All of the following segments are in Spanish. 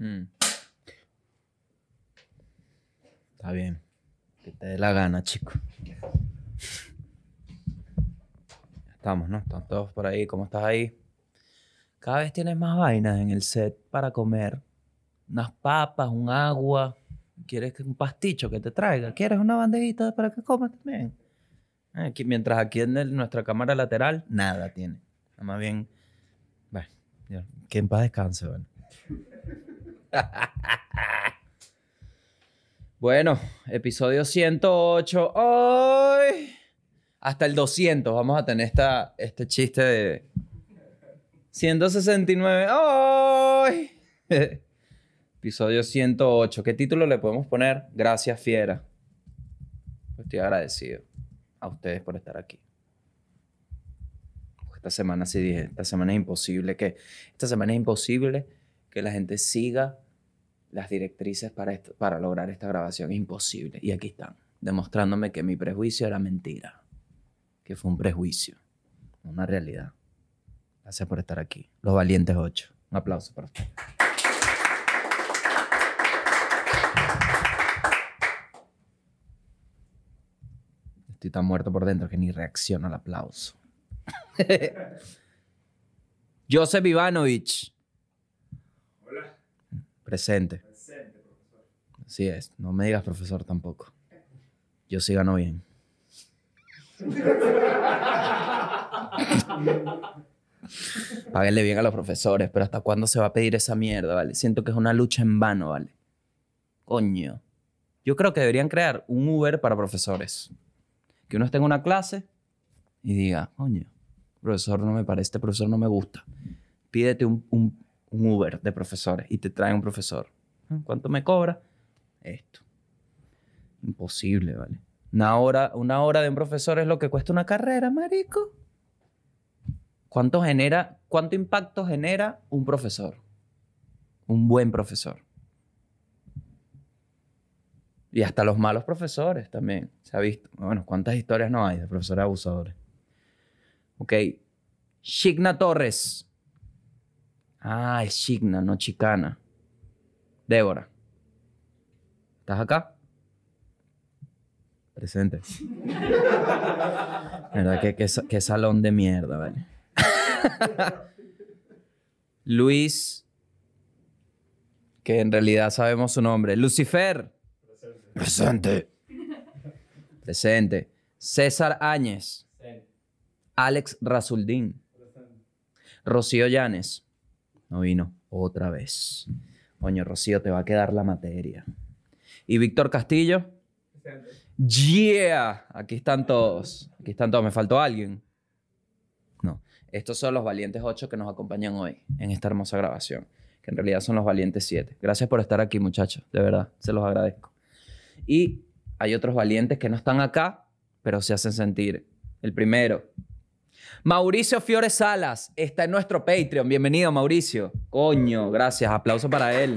Mm. Está bien. Que te dé la gana, chico. Estamos, ¿no? Están todos por ahí. ¿Cómo estás ahí? Cada vez tienes más vainas en el set para comer. Unas papas, un agua. ¿Quieres un pasticho que te traiga? ¿Quieres una bandejita para que comas también? Aquí, mientras aquí en nuestra cámara lateral, nada tiene. Más bien, bueno, que en paz descanse, bueno. Bueno, episodio 108. ¡Ay! Hasta el 200 vamos a tener esta, este chiste de 169. ¡Ay! episodio 108. ¿Qué título le podemos poner? Gracias, fiera. Pues Estoy agradecido a ustedes por estar aquí. Esta semana sí dije, esta semana es imposible que, esta semana es imposible que la gente siga las directrices para, para lograr esta grabación. Imposible. Y aquí están, demostrándome que mi prejuicio era mentira. Que fue un prejuicio, una realidad. Gracias por estar aquí. Los Valientes 8. Un aplauso para ustedes. Estoy tan muerto por dentro que ni reacciono al aplauso. Joseph Ivanovich. Presente. Así es. No me digas profesor tampoco. Yo sí gano bien. Páguenle bien a los profesores, pero ¿hasta cuándo se va a pedir esa mierda, vale? Siento que es una lucha en vano, vale. Coño. Yo creo que deberían crear un Uber para profesores. Que uno esté en una clase y diga, coño, profesor no me parece, este profesor no me gusta. Pídete un, un- un Uber de profesores y te trae un profesor. ¿Cuánto me cobra? Esto. Imposible, ¿vale? Una hora, una hora de un profesor es lo que cuesta una carrera, marico. ¿Cuánto genera, cuánto impacto genera un profesor? Un buen profesor. Y hasta los malos profesores también. Se ha visto. Bueno, ¿cuántas historias no hay de profesores abusadores? Ok. Shigna Torres. Ah, es Shigna, no Chicana. Débora. ¿Estás acá? Presente. ¿Verdad? ¿Qué, qué, sa- qué salón de mierda, vale? Luis, que en realidad sabemos su nombre. Lucifer. Presente. Presente. César Áñez. Alex Rasuldín. Rocío Llanes. No vino otra vez. Coño, Rocío, te va a quedar la materia. Y Víctor Castillo. Yeah. Aquí están todos. Aquí están todos. ¿Me faltó alguien? No. Estos son los valientes 8 que nos acompañan hoy en esta hermosa grabación. Que en realidad son los valientes 7. Gracias por estar aquí, muchachos. De verdad, se los agradezco. Y hay otros valientes que no están acá, pero se hacen sentir. El primero, Mauricio Fiore Salas, está en nuestro Patreon. Bienvenido, Mauricio. Coño, gracias. Aplauso para él.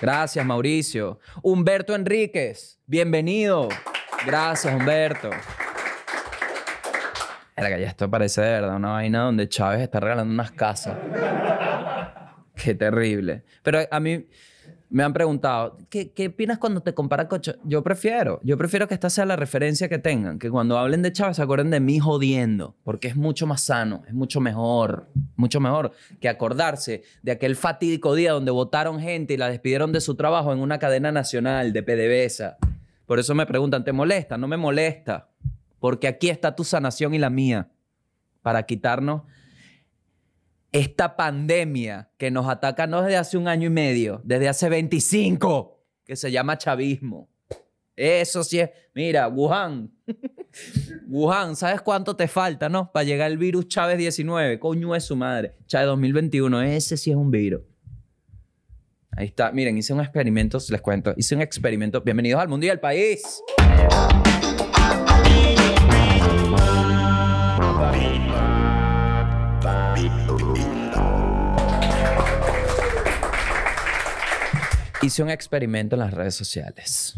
Gracias, Mauricio. Humberto Enríquez, bienvenido. Gracias, Humberto. Verga, ya esto parece de verdad una vaina donde Chávez está regalando unas casas. Qué terrible. Pero a mí me han preguntado, ¿qué, qué opinas cuando te comparan con Chávez? Yo prefiero, yo prefiero que esta sea la referencia que tengan, que cuando hablen de Chávez se acuerden de mí jodiendo, porque es mucho más sano, es mucho mejor, mucho mejor que acordarse de aquel fatídico día donde votaron gente y la despidieron de su trabajo en una cadena nacional de PDVSA. Por eso me preguntan, ¿te molesta? No me molesta, porque aquí está tu sanación y la mía, para quitarnos esta pandemia que nos ataca no desde hace un año y medio, desde hace 25, que se llama chavismo. Eso sí es. Mira, Wuhan. Wuhan, ¿sabes cuánto te falta, no? Para llegar el virus Chávez 19. Coño es su madre. Chávez 2021. Ese sí es un virus. Ahí está. Miren, hice un experimento, les cuento. Hice un experimento. Bienvenidos al mundo y al país. Hice un experimento en las redes sociales.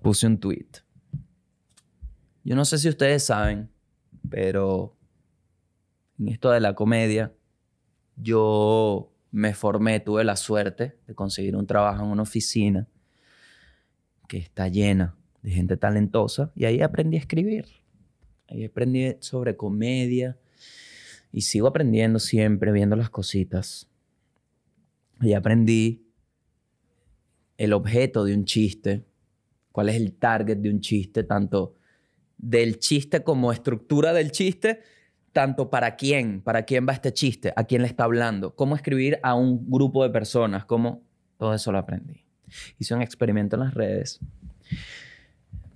Puse un tweet. Yo no sé si ustedes saben, pero en esto de la comedia, yo me formé, tuve la suerte de conseguir un trabajo en una oficina que está llena de gente talentosa y ahí aprendí a escribir. Ahí aprendí sobre comedia y sigo aprendiendo siempre, viendo las cositas. Ahí aprendí el objeto de un chiste, cuál es el target de un chiste, tanto del chiste como estructura del chiste, tanto para quién, para quién va este chiste, a quién le está hablando, cómo escribir a un grupo de personas, cómo todo eso lo aprendí. Hice un experimento en las redes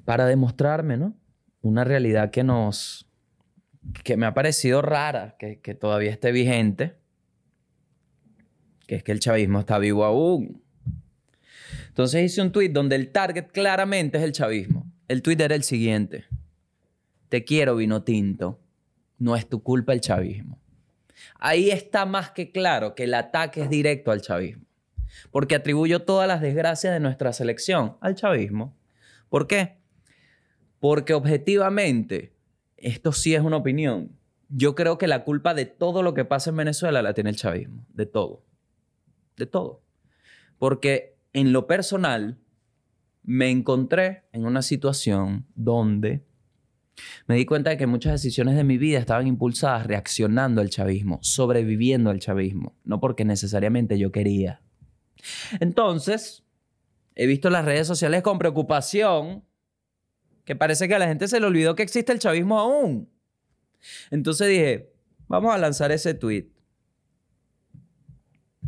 para demostrarme, ¿no? Una realidad que nos, que me ha parecido rara, que, que todavía esté vigente, que es que el chavismo está vivo aún. Entonces hice un tweet donde el target claramente es el chavismo. El tweet era el siguiente. Te quiero vino tinto. No es tu culpa el chavismo. Ahí está más que claro que el ataque es directo al chavismo. Porque atribuyo todas las desgracias de nuestra selección al chavismo. ¿Por qué? Porque objetivamente, esto sí es una opinión. Yo creo que la culpa de todo lo que pasa en Venezuela la tiene el chavismo. De todo. De todo. Porque en lo personal, me encontré en una situación donde me di cuenta de que muchas decisiones de mi vida estaban impulsadas reaccionando al chavismo, sobreviviendo al chavismo, no porque necesariamente yo quería. Entonces, he visto las redes sociales con preocupación que parece que a la gente se le olvidó que existe el chavismo aún. Entonces dije, vamos a lanzar ese tweet.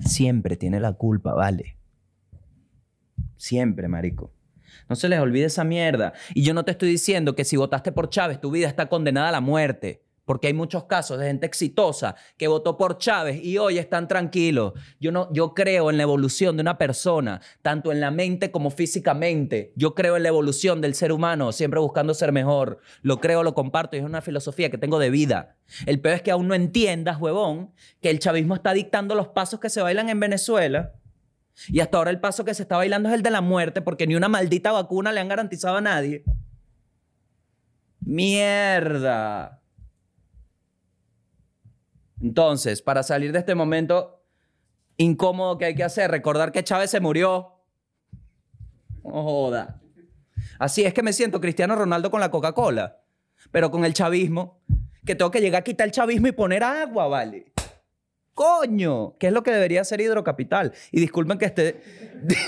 Siempre tiene la culpa, vale. Siempre, marico. No se les olvide esa mierda. Y yo no te estoy diciendo que si votaste por Chávez, tu vida está condenada a la muerte. Porque hay muchos casos de gente exitosa que votó por Chávez y hoy están tranquilos. Yo, no, yo creo en la evolución de una persona, tanto en la mente como físicamente. Yo creo en la evolución del ser humano, siempre buscando ser mejor. Lo creo, lo comparto y es una filosofía que tengo de vida. El peor es que aún no entiendas, huevón, que el chavismo está dictando los pasos que se bailan en Venezuela y hasta ahora el paso que se está bailando es el de la muerte porque ni una maldita vacuna le han garantizado a nadie. Mierda. Entonces, para salir de este momento incómodo que hay que hacer, recordar que Chávez se murió. Joda. Así es que me siento Cristiano Ronaldo con la Coca-Cola, pero con el chavismo, que tengo que llegar a quitar el chavismo y poner agua, ¿vale? Coño, ¿qué es lo que debería ser hidrocapital? Y disculpen que esté.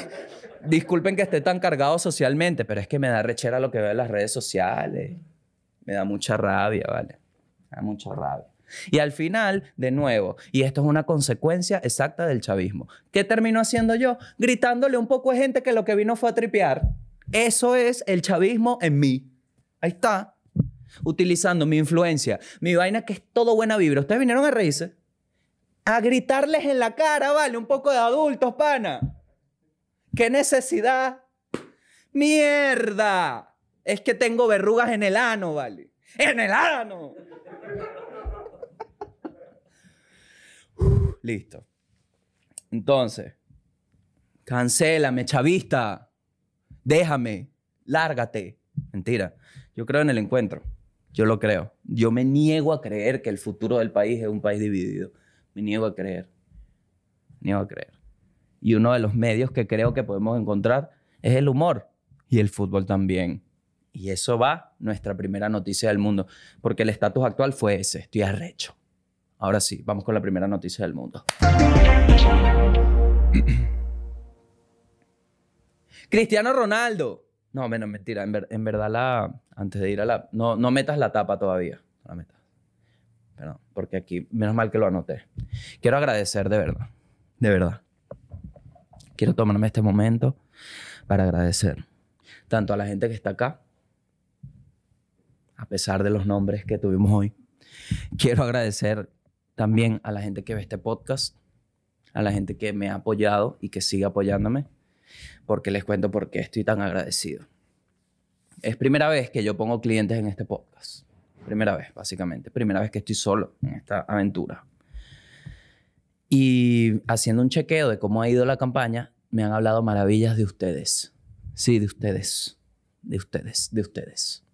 disculpen que esté tan cargado socialmente, pero es que me da rechera lo que veo en las redes sociales. Me da mucha rabia, ¿vale? Me da mucha rabia. Y al final, de nuevo, y esto es una consecuencia exacta del chavismo. ¿Qué termino haciendo yo? Gritándole un poco a gente que lo que vino fue a tripear. Eso es el chavismo en mí. Ahí está. Utilizando mi influencia, mi vaina que es todo buena vibra. Ustedes vinieron a reírse a gritarles en la cara, vale, un poco de adultos, pana. ¿Qué necesidad? Mierda. Es que tengo verrugas en el ano, vale. En el ano. listo. Entonces, cancélame, chavista. Déjame. Lárgate. Mentira. Yo creo en el encuentro. Yo lo creo. Yo me niego a creer que el futuro del país es un país dividido. Me niego a creer. Me niego a creer. Y uno de los medios que creo que podemos encontrar es el humor y el fútbol también. Y eso va nuestra primera noticia del mundo, porque el estatus actual fue ese, estoy arrecho. Ahora sí, vamos con la primera noticia del mundo. Cristiano Ronaldo. No, menos mentira. En, verdad, la, antes de ir a la. No, no metas la tapa todavía. No la metas porque aquí, menos mal que lo anoté. Quiero agradecer de verdad, de verdad. Quiero tomarme este momento para agradecer tanto a la gente que está acá, a pesar de los nombres que tuvimos hoy. Quiero agradecer también a la gente que ve este podcast, a la gente que me ha apoyado y que sigue apoyándome, porque les cuento por qué estoy tan agradecido. Es primera vez que yo pongo clientes en este podcast. Primera vez, básicamente. Primera vez que estoy solo en esta aventura. Y haciendo un chequeo de cómo ha ido la campaña, me han hablado maravillas de ustedes. Sí, de ustedes. De ustedes, de ustedes.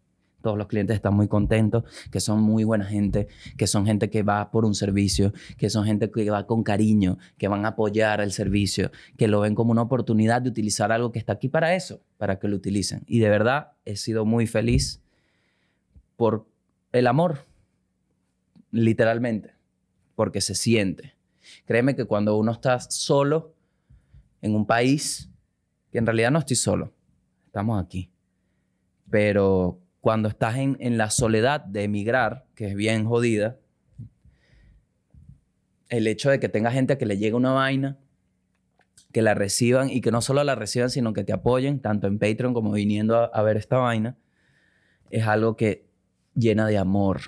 todos los clientes están muy contentos, que son muy buena gente, que son gente que va por un servicio, que son gente que va con cariño, que van a apoyar el servicio, que lo ven como una oportunidad de utilizar algo que está aquí para eso, para que lo utilicen. Y de verdad he sido muy feliz por el amor, literalmente, porque se siente. Créeme que cuando uno está solo en un país, que en realidad no estoy solo, estamos aquí, pero cuando estás en, en la soledad de emigrar, que es bien jodida, el hecho de que tenga gente que le llegue una vaina, que la reciban y que no solo la reciban, sino que te apoyen, tanto en Patreon como viniendo a, a ver esta vaina, es algo que llena de amor.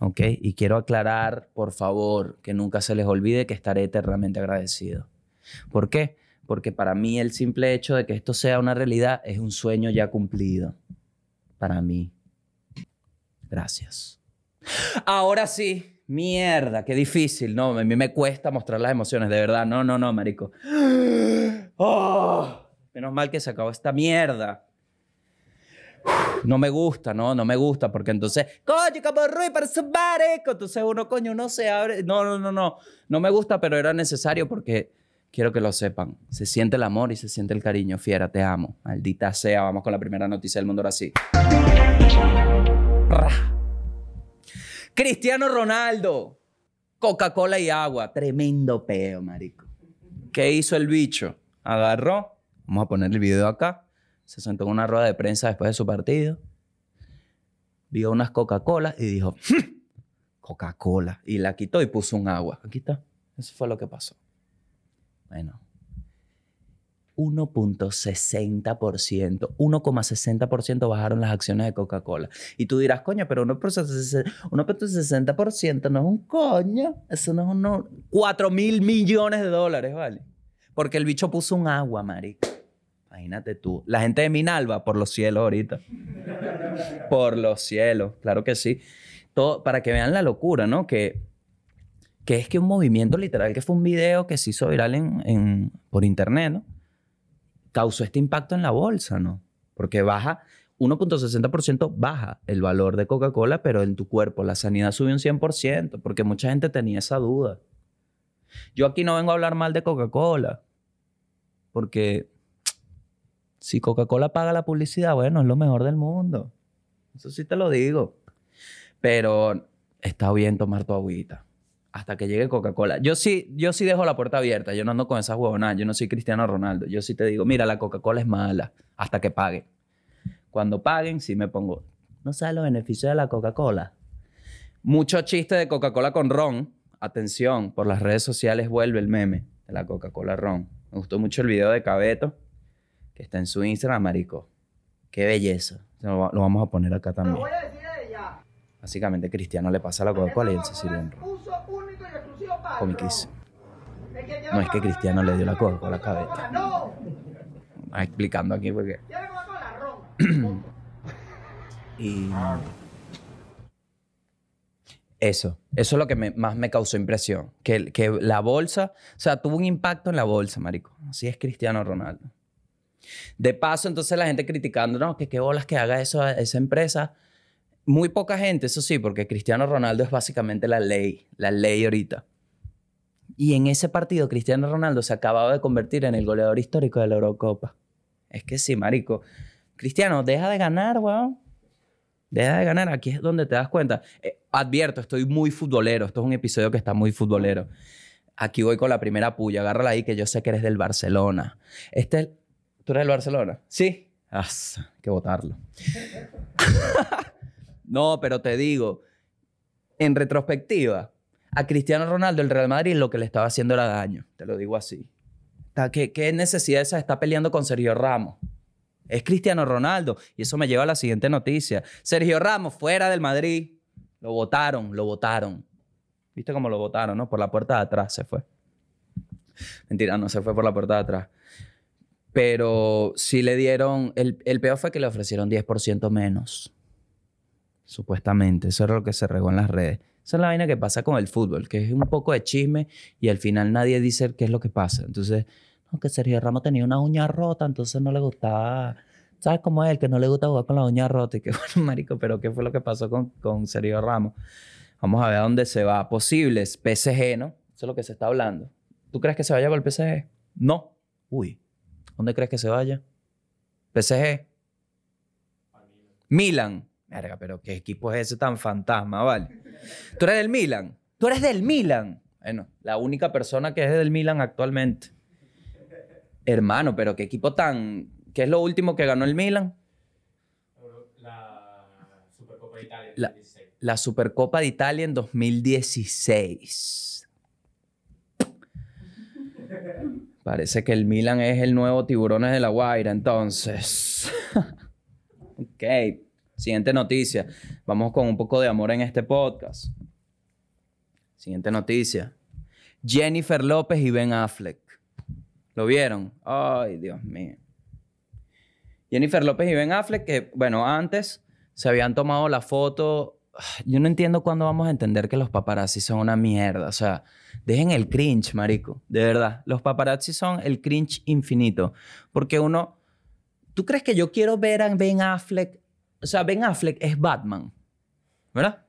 ¿Ok? Y quiero aclarar, por favor, que nunca se les olvide que estaré eternamente agradecido. ¿Por qué? Porque para mí el simple hecho de que esto sea una realidad es un sueño ya cumplido para mí. Gracias. Ahora sí, mierda, qué difícil. No, a mí me cuesta mostrar las emociones, de verdad. No, no, no, marico. Oh, menos mal que se acabó esta mierda. No me gusta, no, no me gusta, porque entonces, coño, como Rui, para su marico. Entonces uno, coño, uno se abre. No, no, no, no. No me gusta, pero era necesario porque quiero que lo sepan. Se siente el amor y se siente el cariño. Fiera, te amo. Maldita sea. Vamos con la primera noticia del mundo ahora sí. Cristiano Ronaldo. Coca-Cola y agua. Tremendo peo, marico. ¿Qué hizo el bicho? Agarró. Vamos a poner el video acá. Se sentó en una rueda de prensa después de su partido. Vio unas Coca-Cola y dijo, "Hmm, Coca-Cola. Y la quitó y puso un agua. Aquí está. Eso fue lo que pasó. Bueno. 1.60%, 1,60% bajaron las acciones de Coca-Cola. Y tú dirás, coño, pero 1.60% no es un coño. Eso no es unos 4 mil millones de dólares, ¿vale? Porque el bicho puso un agua, marico. Imagínate tú. La gente de Minalba, por los cielos ahorita. por los cielos, claro que sí. Todo, para que vean la locura, ¿no? Que, que es que un movimiento literal, que fue un video que se hizo viral en, en- por internet, ¿no? Causó este impacto en la bolsa, ¿no? Porque baja, 1.60% baja el valor de Coca-Cola, pero en tu cuerpo la sanidad sube un 100%, porque mucha gente tenía esa duda. Yo aquí no vengo a hablar mal de Coca-Cola, porque si Coca-Cola paga la publicidad, bueno, es lo mejor del mundo. Eso sí te lo digo. Pero está bien tomar tu agüita hasta que llegue Coca-Cola. Yo sí, yo sí dejo la puerta abierta. Yo no ando con esas huevonadas. Yo no soy Cristiano Ronaldo. Yo sí te digo, mira, la Coca-Cola es mala hasta que paguen. Cuando paguen, sí me pongo, no sabes los beneficios de la Coca-Cola. Mucho chiste de Coca-Cola con ron. Atención, por las redes sociales vuelve el meme de la Coca-Cola ron. Me gustó mucho el video de Cabeto que está en su Instagram, marico. Qué belleza. Lo, va- lo vamos a poner acá Te lo también. voy a decir a ella. Básicamente, Cristiano le pasa la Coca-Cola y él se sirve que lleva No es que Cristiano le dio la Coca-Cola a. Coca-Cola. No, Ah, explicando aquí porque... Y... Eso, eso es lo que me- más me causó impresión. Que, que la bolsa, o sea, tuvo un impacto en la bolsa, marico. Así es Cristiano Ronaldo. De paso, entonces la gente criticando, no, que qué bolas que haga eso a esa empresa. Muy poca gente, eso sí, porque Cristiano Ronaldo es básicamente la ley, la ley ahorita. Y en ese partido, Cristiano Ronaldo se acababa de convertir en el goleador histórico de la Eurocopa. Es que sí, marico. Cristiano, deja de ganar, weón. Deja de ganar. Aquí es donde te das cuenta. Eh, advierto, estoy muy futbolero. Esto es un episodio que está muy futbolero. Aquí voy con la primera puya. Agárrala ahí que yo sé que eres del Barcelona. Este es... ¿Tú eres del Barcelona? Sí. Ah, hay que votarlo. no, pero te digo, en retrospectiva, a Cristiano Ronaldo el Real Madrid lo que le estaba haciendo era daño. Te lo digo así. Está- ¿Qué, qué necesidad esa está peleando con Sergio Ramos? Es Cristiano Ronaldo. Y eso me lleva a la siguiente noticia. Sergio Ramos, fuera del Madrid. Lo votaron, lo votaron. ¿Viste cómo lo votaron, no? Por la puerta de atrás se fue. Mentira, no se fue por la puerta de atrás. Pero sí le dieron... El, el peor fue que le ofrecieron 10% menos. Supuestamente. Eso era lo que se regó en las redes. Esa es la vaina que pasa con el fútbol, que es un poco de chisme y al final nadie dice qué es lo que pasa. Entonces, no, que Sergio Ramos tenía una uña rota, entonces no le gustaba, ¿Sabes cómo es el que no le gusta jugar con la uña rota? Y que bueno, marico, pero ¿qué fue lo que pasó con, con Sergio Ramos? Vamos a ver a dónde se va. Posibles, PSG, ¿no? Eso es lo que se está hablando. ¿Tú crees que se vaya para el PSG? No. Uy. ¿Dónde crees que se vaya? PSG. Milan. Verga, pero ¿qué equipo es ese tan fantasma, vale? ¿Tú eres del Milan? ¿Tú eres del Milan? Bueno, la única persona que es del Milan actualmente. Hermano, pero ¿qué equipo tan... ¿Qué es lo último que ganó el Milan? La Supercopa de Italia La- 2016. La Supercopa de Italia en 2016. Parece que el Milan es el nuevo Tiburones de la Guaira, entonces. ok. Siguiente noticia. Vamos con un poco de amor en este podcast. Siguiente noticia. Jennifer López y Ben Affleck. ¿Lo vieron? Ay, Dios mío. Jennifer López y Ben Affleck, que, bueno, antes se habían tomado la foto. Yo no entiendo cuándo vamos a entender que los paparazzi son una mierda. O sea, dejen el cringe, marico. De verdad. Los paparazzi son el cringe infinito. Porque uno... ¿Tú crees que yo quiero ver a Ben Affleck? O sea, Ben Affleck es Batman. ¿Verdad?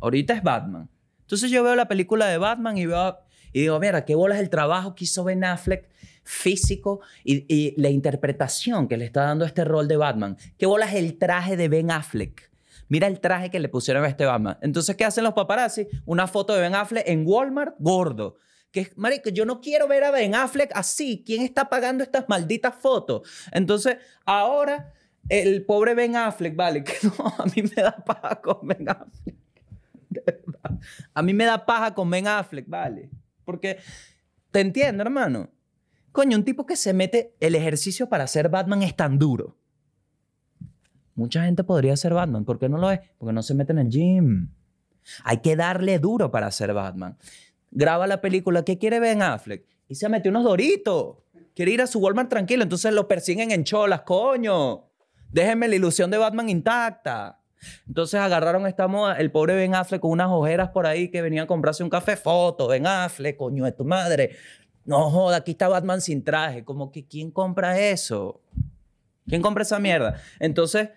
Ahorita es Batman. Entonces yo veo la película de Batman y veo... Y digo, mira, qué bolas el trabajo que hizo Ben Affleck físico y, y la interpretación que le está dando este rol de Batman. Qué bolas el traje de Ben Affleck. Mira el traje que le pusieron a este Batman. Entonces, ¿qué hacen los paparazzi? Una foto de Ben Affleck en Walmart, gordo. Que, es- marico, yo no quiero ver a Ben Affleck así. ¿Quién está pagando estas malditas fotos? Entonces, ahora, el pobre Ben Affleck, vale, que no, a mí me da paja con Ben Affleck. A mí me da paja con Ben Affleck, vale. Porque, te entiendo, hermano. Coño, un tipo que se mete, el ejercicio para ser Batman es tan duro. Mucha gente podría ser Batman. ¿Por qué no lo es? Porque no se mete en el gym. Hay que darle duro para ser Batman. Graba la película. ¿Qué quiere Ben Affleck? Y se metió unos doritos. Quiere ir a su Walmart tranquilo. Entonces lo persiguen en cholas, coño. Déjenme la ilusión de Batman intacta. Entonces agarraron esta moda, el pobre Ben Affleck con unas ojeras por ahí que venía a comprarse un café. Foto, Ben Affleck, coño de tu madre. No joda, aquí está Batman sin traje. Como que, ¿quién compra eso? ¿Quién compra esa mierda? Entonces,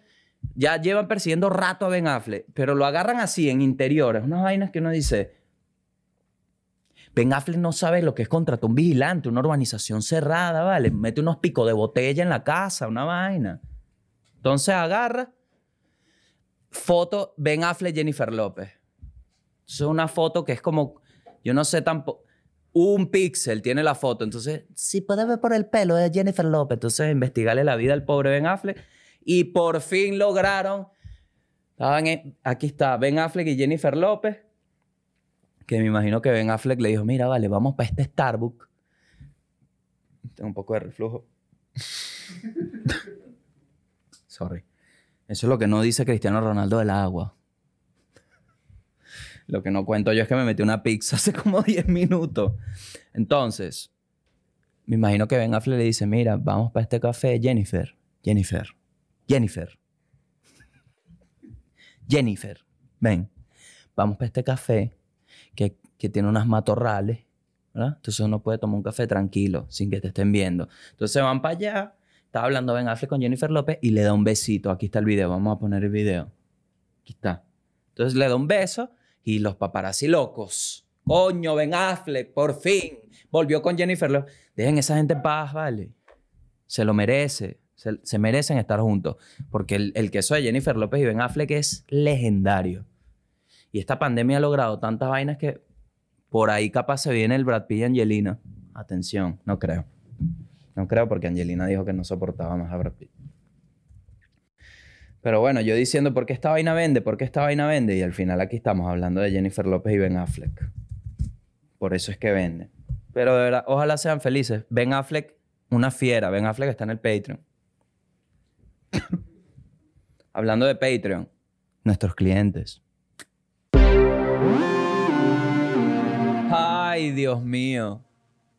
ya llevan persiguiendo rato a Ben Affleck, pero lo agarran así en interiores, unas vainas que uno dice. Ben Affleck no sabe lo que es contratar un vigilante, una urbanización cerrada, ¿vale? Mete unos picos de botella en la casa, una vaina. Entonces agarra, foto Ben Affleck, Jennifer López. Es una foto que es como, yo no sé tampoco, un píxel tiene la foto. Entonces, si puede ver por el pelo de Jennifer López, entonces investigarle la vida al pobre Ben Affleck. Y por fin lograron, estaban aquí está Ben Affleck y Jennifer López, que me imagino que Ben Affleck le dijo, mira, vale, vamos para este Starbucks. Tengo un poco de reflujo. Sorry. Eso es lo que no dice Cristiano Ronaldo del agua. Lo que no cuento yo es que me metí una pizza hace como 10 minutos. Entonces, me imagino que Ben Affleck le dice, mira, vamos para este café, Jennifer. Jennifer. Jennifer. Jennifer. Ven. Vamos para este café que, que tiene unas matorrales. ¿verdad? Entonces uno puede tomar un café tranquilo, sin que te estén viendo. Entonces van para allá. Está hablando Ben Affleck con Jennifer López y le da un besito. Aquí está el video. Vamos a poner el video. Aquí está. Entonces le da un beso y los paparazzi locos. Coño, Ben Affleck, por fin. Volvió con Jennifer López. Dejen esa gente en paz, ¿vale? Se lo merece. Se, merecen estar juntos. Porque el, el queso de Jennifer López y Ben Affleck es legendario. Y esta pandemia ha logrado tantas vainas que por ahí capaz se viene el Brad Pitt y Angelina. Atención, no creo. No creo porque Angelina dijo que no soportaba más a Brad Pitt. Pero bueno, yo diciendo por qué esta vaina vende, por qué esta vaina vende, y al final aquí estamos hablando de Jennifer López y Ben Affleck. Por eso es que vende. Pero de verdad, ojalá sean felices. Ben Affleck, una fiera. Ben Affleck está en el Patreon. hablando de Patreon, nuestros clientes. Ay, Dios mío.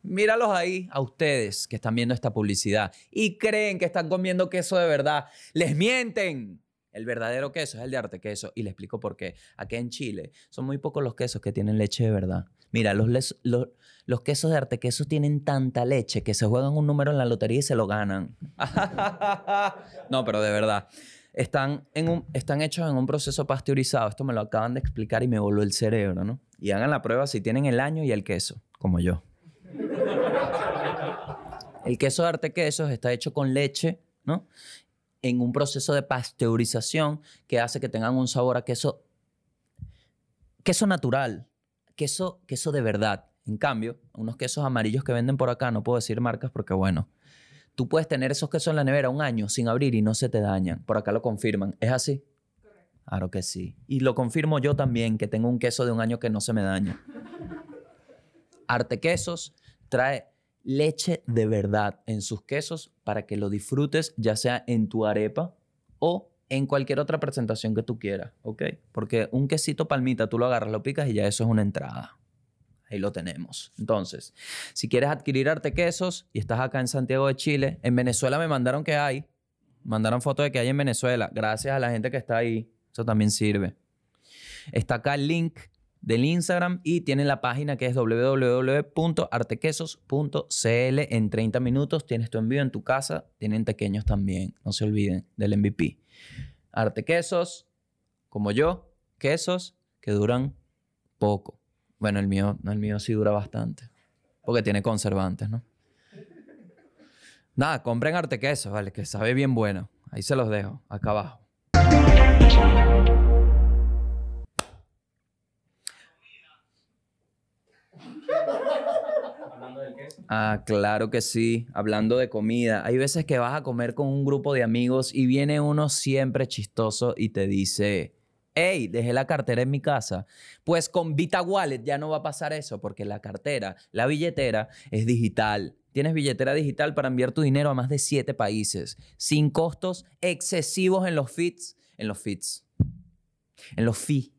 Míralos ahí, a ustedes que están viendo esta publicidad y creen que están comiendo queso de verdad. Les mienten. El verdadero queso es el de arte queso. Y le explico por qué. Aquí en Chile son muy pocos los quesos que tienen leche de verdad. Mira, los, les- los, los quesos de arte queso tienen tanta leche que se juegan un número en la lotería y se lo ganan. no, pero de verdad. Están, en un, están hechos en un proceso pasteurizado. Esto me lo acaban de explicar y me voló el cerebro, ¿no? Y hagan la prueba si tienen el año y el queso, como yo. El queso de arte quesos está hecho con leche, ¿no? En un proceso de pasteurización que hace que tengan un sabor a queso, queso natural, queso, queso de verdad. En cambio, unos quesos amarillos que venden por acá, no puedo decir marcas porque, bueno, tú puedes tener esos quesos en la nevera un año sin abrir y no se te dañan. Por acá lo confirman. ¿Es así? Claro que sí. Y lo confirmo yo también, que tengo un queso de un año que no se me daña. Arte Quesos trae leche de verdad en sus quesos para que lo disfrutes, ya sea en tu arepa o en cualquier otra presentación que tú quieras, ¿ok? Porque un quesito palmita, tú lo agarras, lo picas y ya eso es una entrada. Ahí lo tenemos. Entonces, si quieres adquirir arte quesos y estás acá en Santiago de Chile, en Venezuela me mandaron que hay. Mandaron fotos de que hay en Venezuela. Gracias a la gente que está ahí. Eso también sirve. Está acá el link del Instagram y tienen la página que es www.artequesos.cl. En 30 minutos tienes tu envío en tu casa. Tienen pequeños también. No se olviden del MVP. Artequesos, como yo, quesos que duran poco. Bueno, el mío, el mío sí dura bastante. Porque tiene conservantes, ¿no? Nada, compren artequesos, ¿vale? Que sabe bien bueno. Ahí se los dejo, acá abajo. Ah, claro que sí. Hablando de comida, hay veces que vas a comer con un grupo de amigos y viene uno siempre chistoso y te dice, hey, dejé la cartera en mi casa. Pues con Vita Wallet ya no va a pasar eso porque la cartera, la billetera es digital. Tienes billetera digital para enviar tu dinero a más de siete países sin costos excesivos en los feeds, en los feeds, en los fees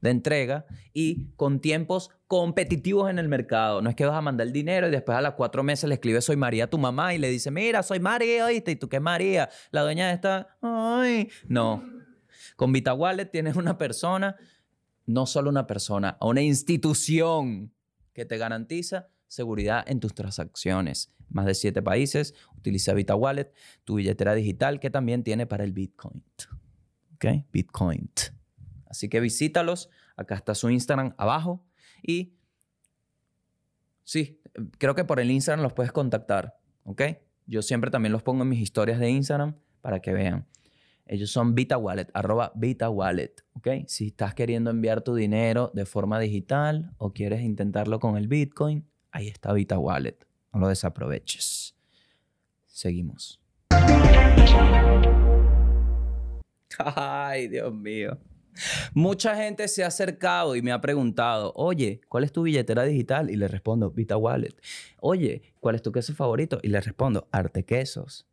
de entrega y con tiempos competitivos en el mercado. No es que vas a mandar el dinero y después a las cuatro meses le escribes soy María a tu mamá y le dice, mira, soy María, ¿oíste? ¿Y tú qué María? La dueña de esta, ay. No. Con Vita Wallet tienes una persona, no solo una persona, una institución que te garantiza seguridad en tus transacciones. Más de siete países, utiliza Vita Wallet, tu billetera digital que también tiene para el Bitcoin. ¿Ok? Bitcoin. Así que visítalos. Acá está su Instagram abajo. Y sí, creo que por el Instagram los puedes contactar. ¿Ok? Yo siempre también los pongo en mis historias de Instagram para que vean. Ellos son Vita Wallet, arroba Vita Wallet. ¿Ok? Si estás queriendo enviar tu dinero de forma digital o quieres intentarlo con el Bitcoin, ahí está Vita Wallet. No lo desaproveches. Seguimos. Ay, Dios mío. Mucha gente se ha acercado y me ha preguntado, oye, ¿cuál es tu billetera digital? Y le respondo, Vita Wallet. Oye, ¿cuál es tu queso favorito? Y le respondo, Arte Quesos.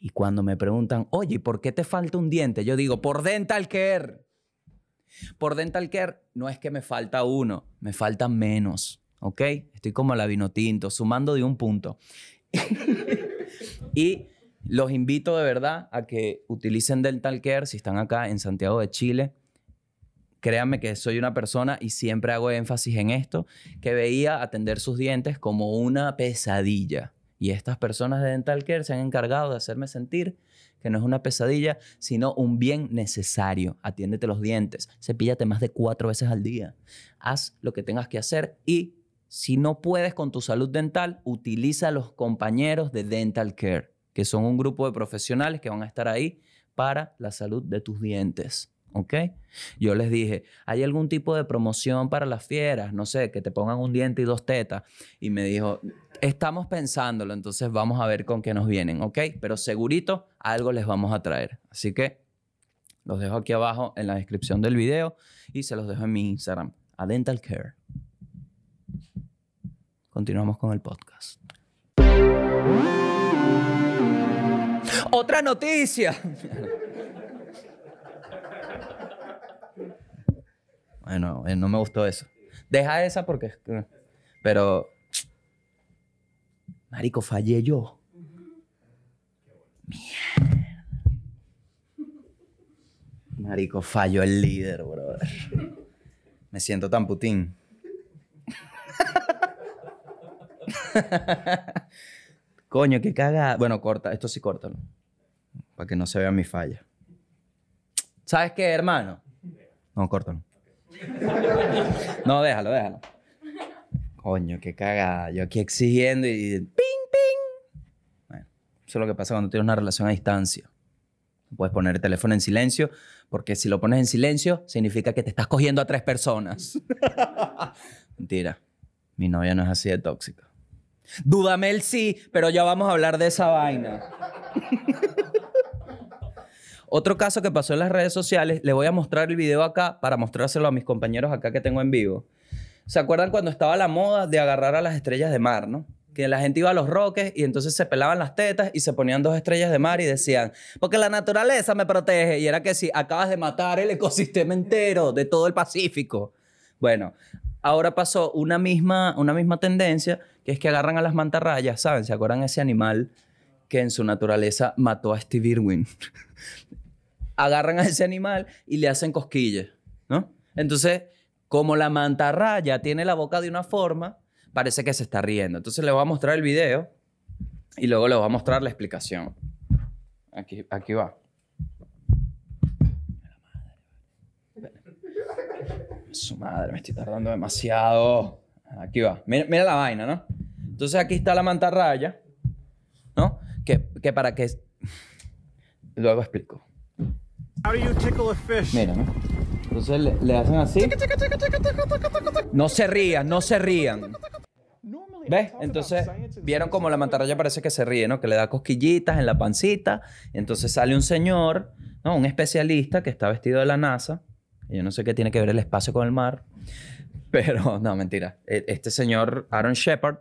Y cuando me preguntan, oye, ¿por qué te falta un diente? Yo digo, por Dental Care. Por Dental Care no es que me falta uno, me faltan menos, ¿ok? Estoy como la vino tinto, sumando de un punto. y los invito de verdad a que utilicen Dental Care si están acá en Santiago de Chile. Créanme que soy una persona y siempre hago énfasis en esto, que veía atender sus dientes como una pesadilla. Y estas personas de Dental Care se han encargado de hacerme sentir que no es una pesadilla, sino un bien necesario. Atiéndete los dientes, cepíllate más de cuatro veces al día. Haz lo que tengas que hacer y si no puedes con tu salud dental, utiliza a los compañeros de Dental Care, que son un grupo de profesionales que van a estar ahí para la salud de tus dientes. ¿Ok? Yo les dije, ¿hay algún tipo de promoción para las fieras? No sé, que te pongan un diente y dos tetas. Y me dijo, estamos pensándolo, entonces vamos a ver con qué nos vienen, ¿ok? Pero segurito algo les vamos a traer. Así que los dejo aquí abajo en la descripción del video y se los dejo en mi Instagram, a Dental Care. Continuamos con el podcast. Otra noticia. Bueno, eh, no me gustó eso. Deja esa porque... Pero... Marico, fallé yo. Mierda. Marico, falló el líder, brother. Me siento tan putín. Coño, qué caga. Bueno, corta. Esto sí córtalo. Para que no se vea mi falla. ¿Sabes qué, hermano? No, córtalo. No, déjalo, déjalo. Coño, qué cagada. Yo aquí exigiendo y... ¡Ping, ping! Bueno, eso es lo que pasa cuando tienes una relación a distancia. Puedes poner el teléfono en silencio, porque si lo pones en silencio, significa que te estás cogiendo a tres personas. Mentira. Mi novia no es así de tóxica. Dúdame el sí, pero ya vamos a hablar de esa vaina. Otro caso que pasó en las redes sociales, le voy a mostrar el video acá para mostrárselo a mis compañeros acá que tengo en vivo. ¿Se acuerdan cuando estaba la moda de agarrar a las estrellas de mar, no? Que la gente iba a los roques y entonces se pelaban las tetas y se ponían dos estrellas de mar y decían, porque la naturaleza me protege. Y era que si acabas de matar el ecosistema entero de todo el Pacífico. Bueno, ahora pasó una misma, una misma tendencia, que es que agarran a las mantarrayas, ¿saben? ¿Se acuerdan ese animal que en su naturaleza mató a Steve Irwin? agarran a ese animal y le hacen cosquillas, ¿no? Entonces, como la mantarraya tiene la boca de una forma, parece que se está riendo. Entonces le voy a mostrar el video y luego le voy a mostrar la explicación. Aquí, aquí va. Su madre, me estoy tardando demasiado. Aquí va. Mira, mira la vaina, ¿no? Entonces aquí está la mantarraya, ¿no? Que, que para que... Luego explico. How do you tickle a fish? Mira, ¿no? Entonces le, le hacen así. No se rían, no se rían. ¿Ves? Entonces, vieron como la mantarraya parece que se ríe, ¿no? Que le da cosquillitas en la pancita. Entonces sale un señor, ¿no? Un especialista que está vestido de la NASA. Yo no sé qué tiene que ver el espacio con el mar. Pero, no, mentira. E- Este señor, Aaron Shepard,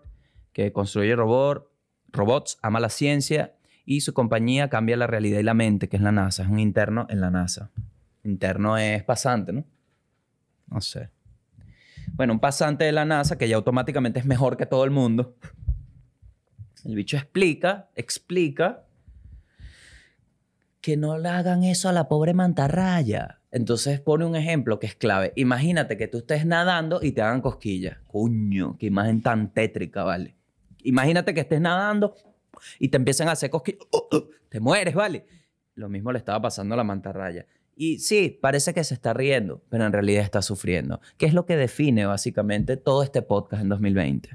que construye robot, robots, ama la ciencia y su compañía cambia la realidad y la mente, que es la NASA. Es un interno en la NASA. Interno es pasante, ¿no? No sé. Bueno, un pasante de la NASA que ya automáticamente es mejor que todo el mundo. El bicho explica, explica que no le hagan eso a la pobre mantarraya. Entonces pone un ejemplo que es clave. Imagínate que tú estés nadando y te hagan cosquillas. Coño, qué imagen tan tétrica, ¿vale? Imagínate que estés nadando y te empiezan a hacer cosquillas. ¡Oh, oh! Te mueres, ¿vale? Lo mismo le estaba pasando a la mantarraya. Y sí, parece que se está riendo, pero en realidad está sufriendo. ¿Qué es lo que define básicamente todo este podcast en 2020?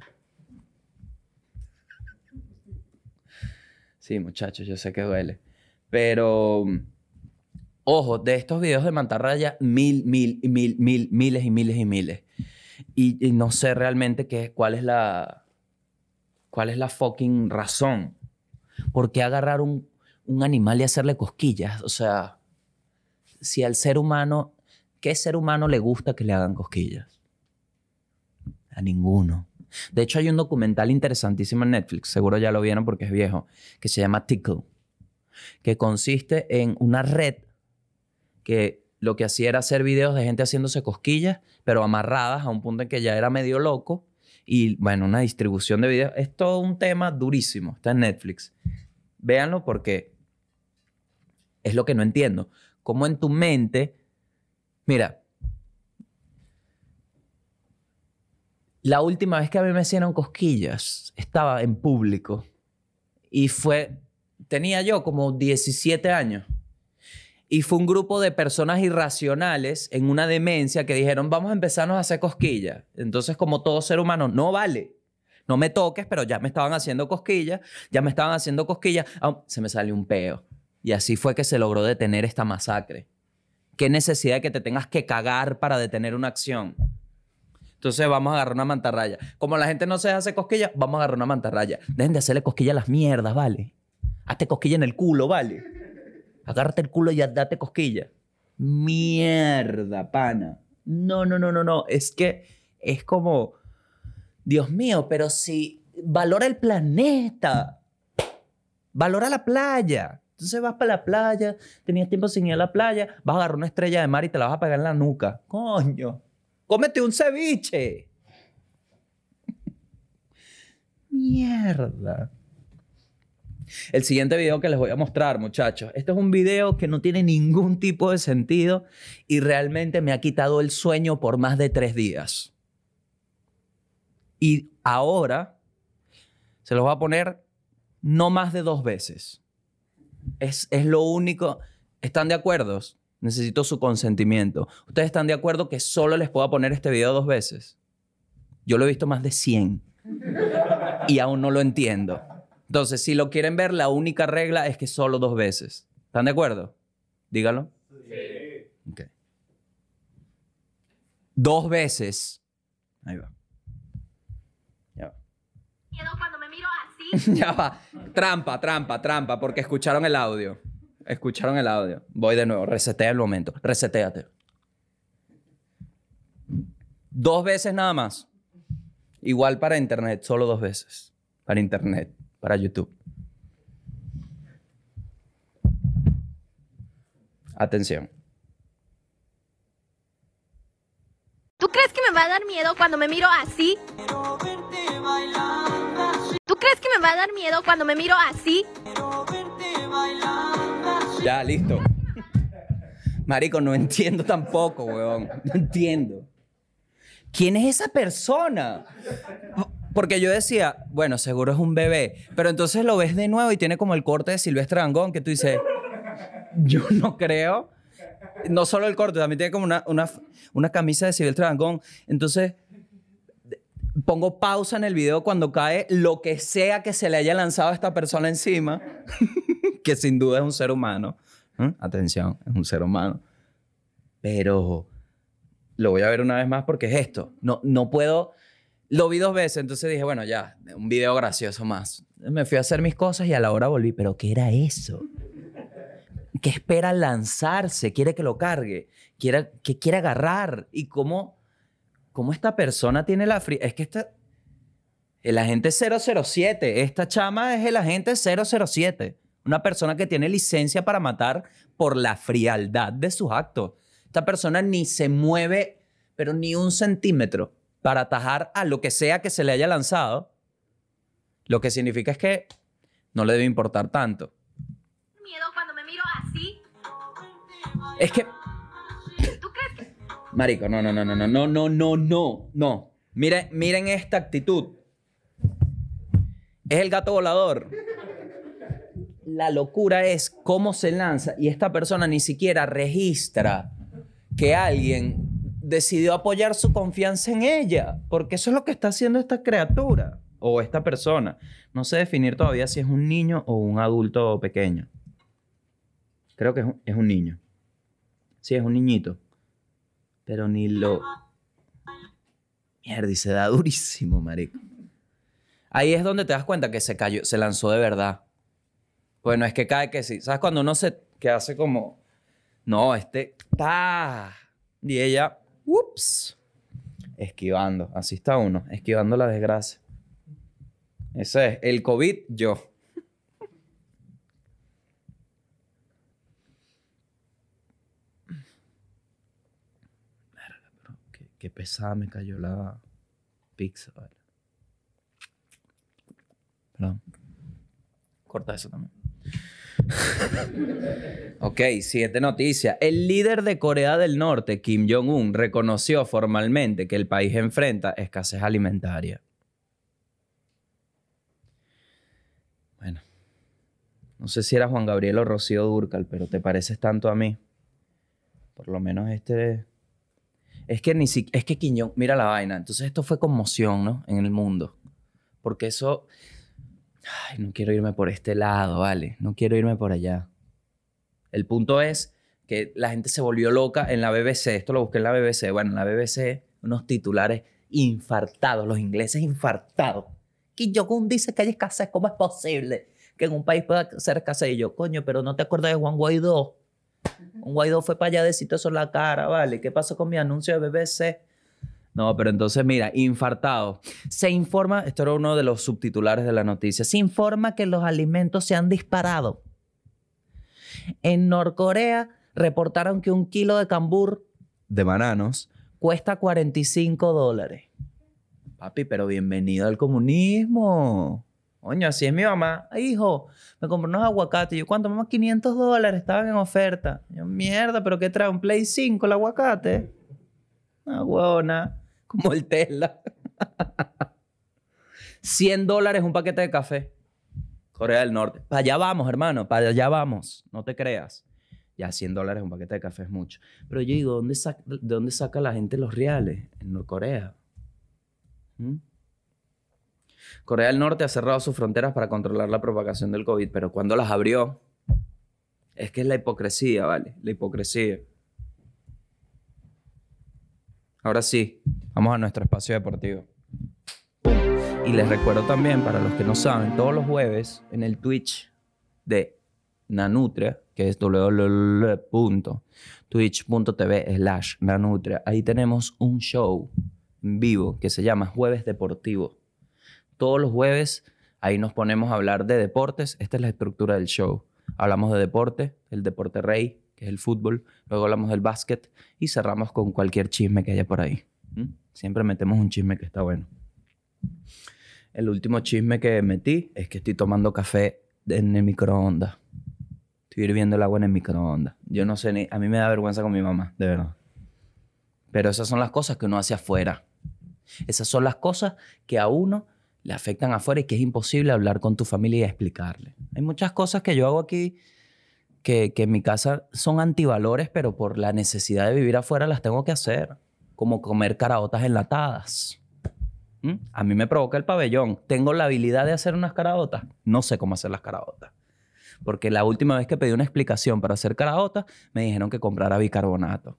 Sí, muchachos, yo sé que duele. Pero, ojo, de estos videos de mantarraya, mil, mil, mil, mil, miles y miles y miles. Y, y no sé realmente qué, cuál es la, cuál es la fucking razón. ¿Por qué agarrar un, un animal y hacerle cosquillas? O sea, si al ser humano, ¿qué ser humano le gusta que le hagan cosquillas? A ninguno. De hecho, hay un documental interesantísimo en Netflix, seguro ya lo vieron porque es viejo, que se llama Tickle, que consiste en una red que lo que hacía era hacer videos de gente haciéndose cosquillas, pero amarradas a un punto en que ya era medio loco. Y bueno, una distribución de videos. Es todo un tema durísimo. Está en Netflix. Véanlo porque es lo que no entiendo. Cómo en tu mente. Mira. La última vez que a mí me hicieron cosquillas, estaba en público. Y fue. Tenía yo como 17 años. Y fue un grupo de personas irracionales en una demencia que dijeron, vamos a empezarnos a hacer cosquillas. Entonces, como todo ser humano, no vale. No me toques, pero ya me estaban haciendo cosquillas, ya me estaban haciendo cosquillas. Ah, se me salió un peo. Y así fue que se logró detener esta masacre. ¿Qué necesidad de que te tengas que cagar para detener una acción? Entonces vamos a agarrar una mantarraya. Como la gente no se hace cosquillas, vamos a agarrar una mantarraya. Dejen de hacerle cosquillas a las mierdas, ¿vale? Hazte cosquilla en el culo, ¿vale? Agárrate el culo y date cosquilla. Mierda, pana. No, no, no, no, no. Es que es como, Dios mío, pero si valora el planeta, valora la playa. Entonces vas para la playa, tenías tiempo sin ir a la playa, vas a agarrar una estrella de mar y te la vas a pegar en la nuca. Coño, cómete un ceviche. Mierda. El siguiente video que les voy a mostrar, muchachos. Este es un video que no tiene ningún tipo de sentido y realmente me ha quitado el sueño por más de tres días. Y ahora se los voy a poner no más de dos veces. Es, es lo único. ¿Están de acuerdo? Necesito su consentimiento. ¿Ustedes están de acuerdo que solo les puedo poner este video dos veces? Yo lo he visto más de 100 y aún no lo entiendo. Entonces, si lo quieren ver, la única regla es que solo dos veces. ¿Están de acuerdo? Dígalo. Sí. Ok. Dos veces. Ahí va. Ya va. miedo cuando me miro así. ya va. Trampa, trampa, trampa, porque escucharon el audio. Escucharon el audio. Voy de nuevo. Resetea el momento. Reseteate. Dos veces nada más. Igual para internet, solo dos veces. Para internet, para YouTube. Atención. ¿Tú crees que me va a dar miedo cuando me miro así? ¿Tú crees que me va a dar miedo cuando me miro así? Ya, listo. Marico, no entiendo tampoco, weón. No entiendo. ¿Quién es esa persona? Porque yo decía, bueno, seguro es un bebé. Pero entonces lo ves de nuevo y tiene como el corte de Silvestre Dangón que tú dices, yo no creo. No solo el corte, también tiene como una, una, una camisa de Silvestre Dangón. Entonces pongo pausa en el video cuando cae lo que sea que se le haya lanzado a esta persona encima, que sin duda es un ser humano. ¿Mm? Atención, es un ser humano. Pero lo voy a ver una vez más porque es esto. No, no puedo. Lo vi dos veces, entonces dije, bueno, ya, un video gracioso más. Me fui a hacer mis cosas y a la hora volví. ¿Pero qué era eso? ¿Qué espera lanzarse? ¿Quiere que lo cargue? ¿Quiere, que quiere agarrar? ¿Y cómo, cómo esta persona tiene la fría? Es que esta... El agente 007. Esta chama es el agente 007. Una persona que tiene licencia para matar por la frialdad de sus actos. Esta persona ni se mueve, pero ni un centímetro para atajar a lo que sea que se le haya lanzado. Lo que significa es que no le debe importar tanto. Miedo cuando me miro así. Es que, ¿Tú crees que marico, no, no, no, no, no, no, no, no, no, no. Miren, miren esta actitud. Es el gato volador. La locura es cómo se lanza y esta persona ni siquiera registra que alguien decidió apoyar su confianza en ella, porque eso es lo que está haciendo esta criatura o esta persona. No sé definir todavía si es un niño o un adulto pequeño. Creo que es un, es un niño. Sí, es un niñito. Pero ni lo... Mierda, y se da durísimo, marico. Ahí es donde te das cuenta que se cayó, se lanzó de verdad. Pues no es que cae que sí. ¿Sabes cuando uno se que hace como no, este ta y ella ups esquivando, así está uno, esquivando la desgracia. Ese es el COVID yo. Qué, qué pesada me cayó la pizza, vale. Perdón. Corta eso también. ok, siguiente noticia. El líder de Corea del Norte, Kim Jong-un, reconoció formalmente que el país enfrenta escasez alimentaria. Bueno, no sé si era Juan Gabriel o Rocío Durcal, pero te pareces tanto a mí. Por lo menos este... Es que ni si... es que Kim Jong, mira la vaina. Entonces esto fue conmoción, ¿no? En el mundo. Porque eso Ay, no quiero irme por este lado, vale. No quiero irme por allá. El punto es que la gente se volvió loca en la BBC. Esto lo busqué en la BBC. Bueno, en la BBC, unos titulares infartados, los ingleses infartados. Kim Jong-un dice que hay escasez. ¿Cómo es posible que en un país pueda ser escasez? Y yo, coño, pero no te acuerdas de Juan Guaidó. Juan Guaidó fue para allá decirte eso en la cara, ¿vale? ¿Qué pasó con mi anuncio de BBC? No, pero entonces mira, infartado. Se informa, esto era uno de los subtitulares de la noticia, se informa que los alimentos se han disparado. En Norcorea reportaron que un kilo de cambur de bananos cuesta 45 dólares. Papi, pero bienvenido al comunismo. Coño, así es mi mamá. Hijo, me compré unos aguacates. Yo, ¿cuánto? Mamá, 500 dólares. Estaban en oferta. Yo, mierda, ¿pero qué trae? ¿Un Play 5 el aguacate? Una huevona. Como el Tesla. 100 dólares un paquete de café. Corea del Norte. Para allá vamos, hermano. Para allá vamos. No te creas. Ya 100 dólares un paquete de café es mucho. Pero yo digo, ¿dónde saca, ¿de dónde saca la gente los reales? En Norcorea. ¿Mm? Corea del Norte ha cerrado sus fronteras para controlar la propagación del COVID, pero cuando las abrió, es que es la hipocresía, ¿vale? La hipocresía. Ahora sí, vamos a nuestro espacio deportivo. Y les recuerdo también, para los que no saben, todos los jueves en el Twitch de Nanutria, que es www.twitch.tv slash Nanutria, ahí tenemos un show vivo que se llama Jueves Deportivo. Todos los jueves ahí nos ponemos a hablar de deportes. Esta es la estructura del show. Hablamos de deporte, el deporte rey, que es el fútbol. Luego hablamos del básquet y cerramos con cualquier chisme que haya por ahí. ¿Mm? Siempre metemos un chisme que está bueno. El último chisme que metí es que estoy tomando café en el microondas. Estoy hirviendo el agua en el microondas. Yo no sé ni... A mí me da vergüenza con mi mamá, de verdad. Pero esas son las cosas que uno hace afuera. Esas son las cosas que a uno le afectan afuera y que es imposible hablar con tu familia y explicarle. Hay muchas cosas que yo hago aquí que, que en mi casa son antivalores, pero por la necesidad de vivir afuera las tengo que hacer. Como comer caraotas enlatadas. ¿Mm? A mí me provoca el pabellón. ¿Tengo la habilidad de hacer unas caraotas? No sé cómo hacer las caraotas. Porque la última vez que pedí una explicación para hacer caraotas, me dijeron que comprara bicarbonato.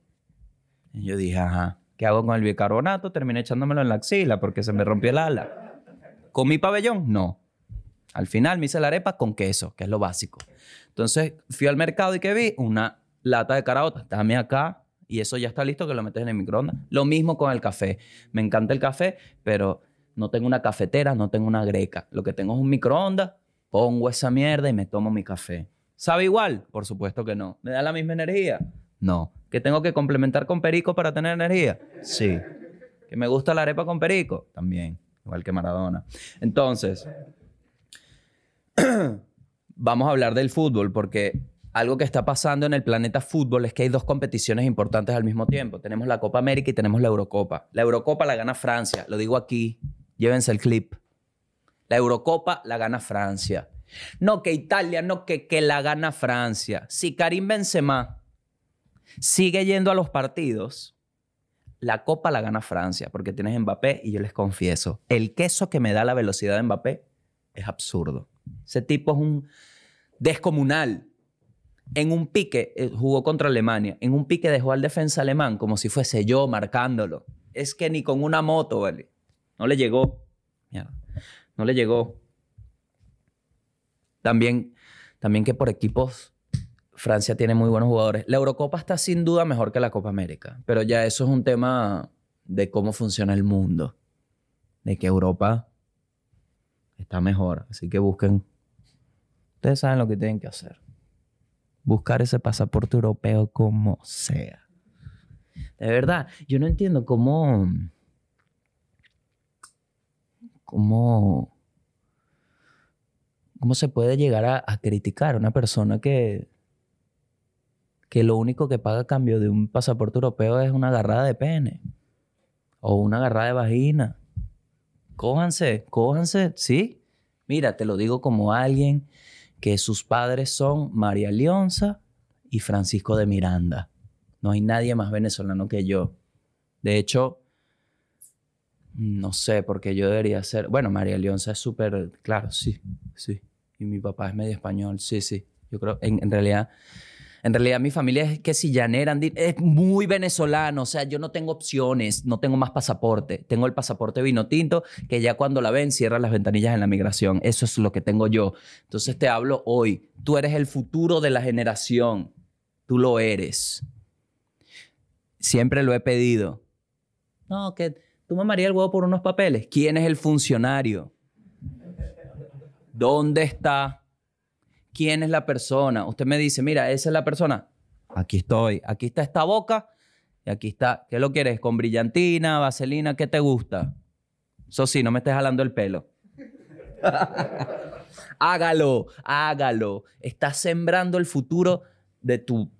Y yo dije, ajá, ¿qué hago con el bicarbonato? Terminé echándomelo en la axila porque se me rompió el ala. ¿Con mi pabellón? No. Al final me hice la arepa con queso, que es lo básico. Entonces fui al mercado y que vi una lata de caraotas. Dame acá y eso ya está listo que lo metes en el microondas. Lo mismo con el café. Me encanta el café, pero no tengo una cafetera, no tengo una greca. Lo que tengo es un microondas, pongo esa mierda y me tomo mi café. ¿Sabe igual? Por supuesto que no. ¿Me da la misma energía? No. ¿Que tengo que complementar con perico para tener energía? Sí. ¿Que me gusta la arepa con perico? También. Igual que Maradona. Entonces, vamos a hablar del fútbol porque algo que está pasando en el planeta fútbol es que hay dos competiciones importantes al mismo tiempo. Tenemos la Copa América y tenemos la Eurocopa. La Eurocopa la gana Francia, lo digo aquí, llévense el clip. La Eurocopa la gana Francia. No que Italia, no que, que la gana Francia. Si Karim Benzema sigue yendo a los partidos, la Copa la gana Francia porque tienes Mbappé y yo les confieso, el queso que me da la velocidad de Mbappé es absurdo. Ese tipo es un descomunal. En un pique, eh, jugó contra Alemania, en un pique dejó al defensa alemán como si fuese yo marcándolo. Es que ni con una moto, ¿vale? No le llegó. No le llegó. También, también que por equipos, Francia tiene muy buenos jugadores. La Eurocopa está sin duda mejor que la Copa América, pero ya eso es un tema de cómo funciona el mundo. De que Europa está mejor. Así que busquen. Ustedes saben lo que tienen que hacer. Buscar ese pasaporte europeo como sea. De verdad, yo no entiendo cómo. cómo. cómo se puede llegar a, criticar a una persona que. que lo único que paga a cambio de un pasaporte europeo es una agarrada de pene. O una agarrada de vagina. Cójanse, cójanse, sí. Mira, te lo digo como alguien que sus padres son María Leonza y Francisco de Miranda. No hay nadie más venezolano que yo. De hecho, no sé, porque yo debería ser. Bueno, María Leonza es súper. Claro, sí, sí. Y mi papá es medio español, sí, sí. Yo creo, en, en realidad. En realidad, mi familia es que si llanera, es muy venezolano. O sea, yo no tengo opciones, no tengo más pasaporte. Tengo el pasaporte vino tinto, que ya cuando la ven, cierra las ventanillas en la migración. Eso es lo que tengo yo. Entonces te hablo hoy. Tú eres el futuro de la generación. Tú lo eres. Siempre lo he pedido. No, que tú mamarías el huevo por unos papeles. ¿Quién es el funcionario? ¿Dónde está? Quién es la persona. Usted me dice, mira, esa es la persona. Aquí estoy. Aquí está esta boca y aquí está. ¿Qué lo quieres? ¿Con brillantina, vaselina? ¿Qué te gusta? Eso sí, no me estés jalando el pelo. hágalo, hágalo. Estás sembrando el futuro de tu...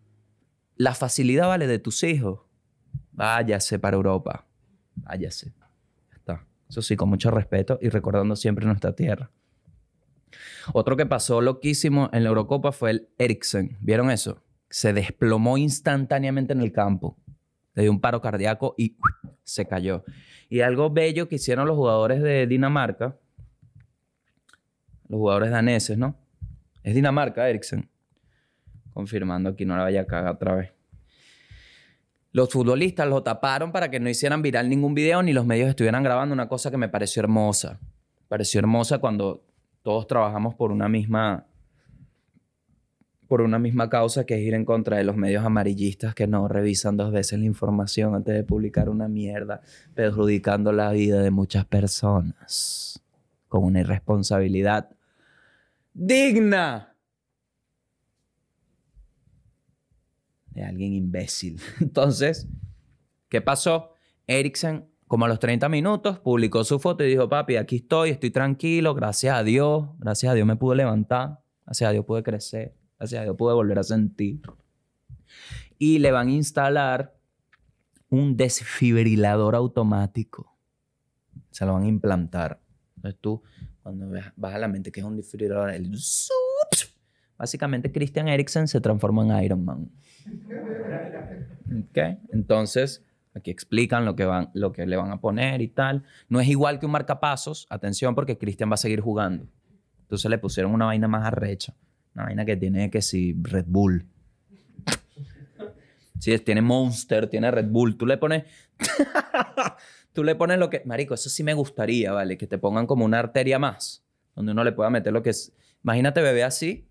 La facilidad, ¿vale? De tus hijos. Váyase para Europa. Váyase. Ya está. Eso sí, con mucho respeto y recordando siempre nuestra tierra. Otro que pasó loquísimo en la Eurocopa fue el Eriksen. ¿Vieron eso? Se desplomó instantáneamente en el campo. Le dio un paro cardíaco y se cayó. Y algo bello que hicieron los jugadores de Dinamarca, los jugadores daneses, ¿no? Es Dinamarca, Eriksen. Confirmando aquí, no la vaya a cagar otra vez. Los futbolistas lo taparon para que no hicieran viral ningún video ni los medios estuvieran grabando una cosa que me pareció hermosa. Pareció hermosa cuando todos trabajamos por una misma por una misma causa que es ir en contra de los medios amarillistas que no revisan dos veces la información antes de publicar una mierda, perjudicando la vida de muchas personas con una irresponsabilidad digna de alguien imbécil. Entonces, ¿qué pasó? Eriksen, como a los 30 minutos, publicó su foto y dijo, papi, aquí estoy, estoy tranquilo, gracias a Dios, gracias a Dios me pude levantar, gracias a Dios pude crecer, gracias a Dios pude volver a sentir. Y le van a instalar un desfibrilador automático. Se lo van a implantar. Entonces tú, cuando vas a la mente que es un desfibrilador, el... Básicamente Christian Eriksen se transforma en Iron Man. ¿Ok? Entonces, aquí explican lo que, van, lo que le van a poner y tal. No es igual que un marcapasos, atención, porque Christian va a seguir jugando. Entonces le pusieron una vaina más arrecha. Una vaina que tiene que si Red Bull. Sí, tiene Monster, tiene Red Bull. Tú le pones. tú le pones lo que. Marico, eso sí me gustaría, ¿vale? Que te pongan como una arteria más. Donde uno le pueda meter lo que es. Imagínate, bebé, así.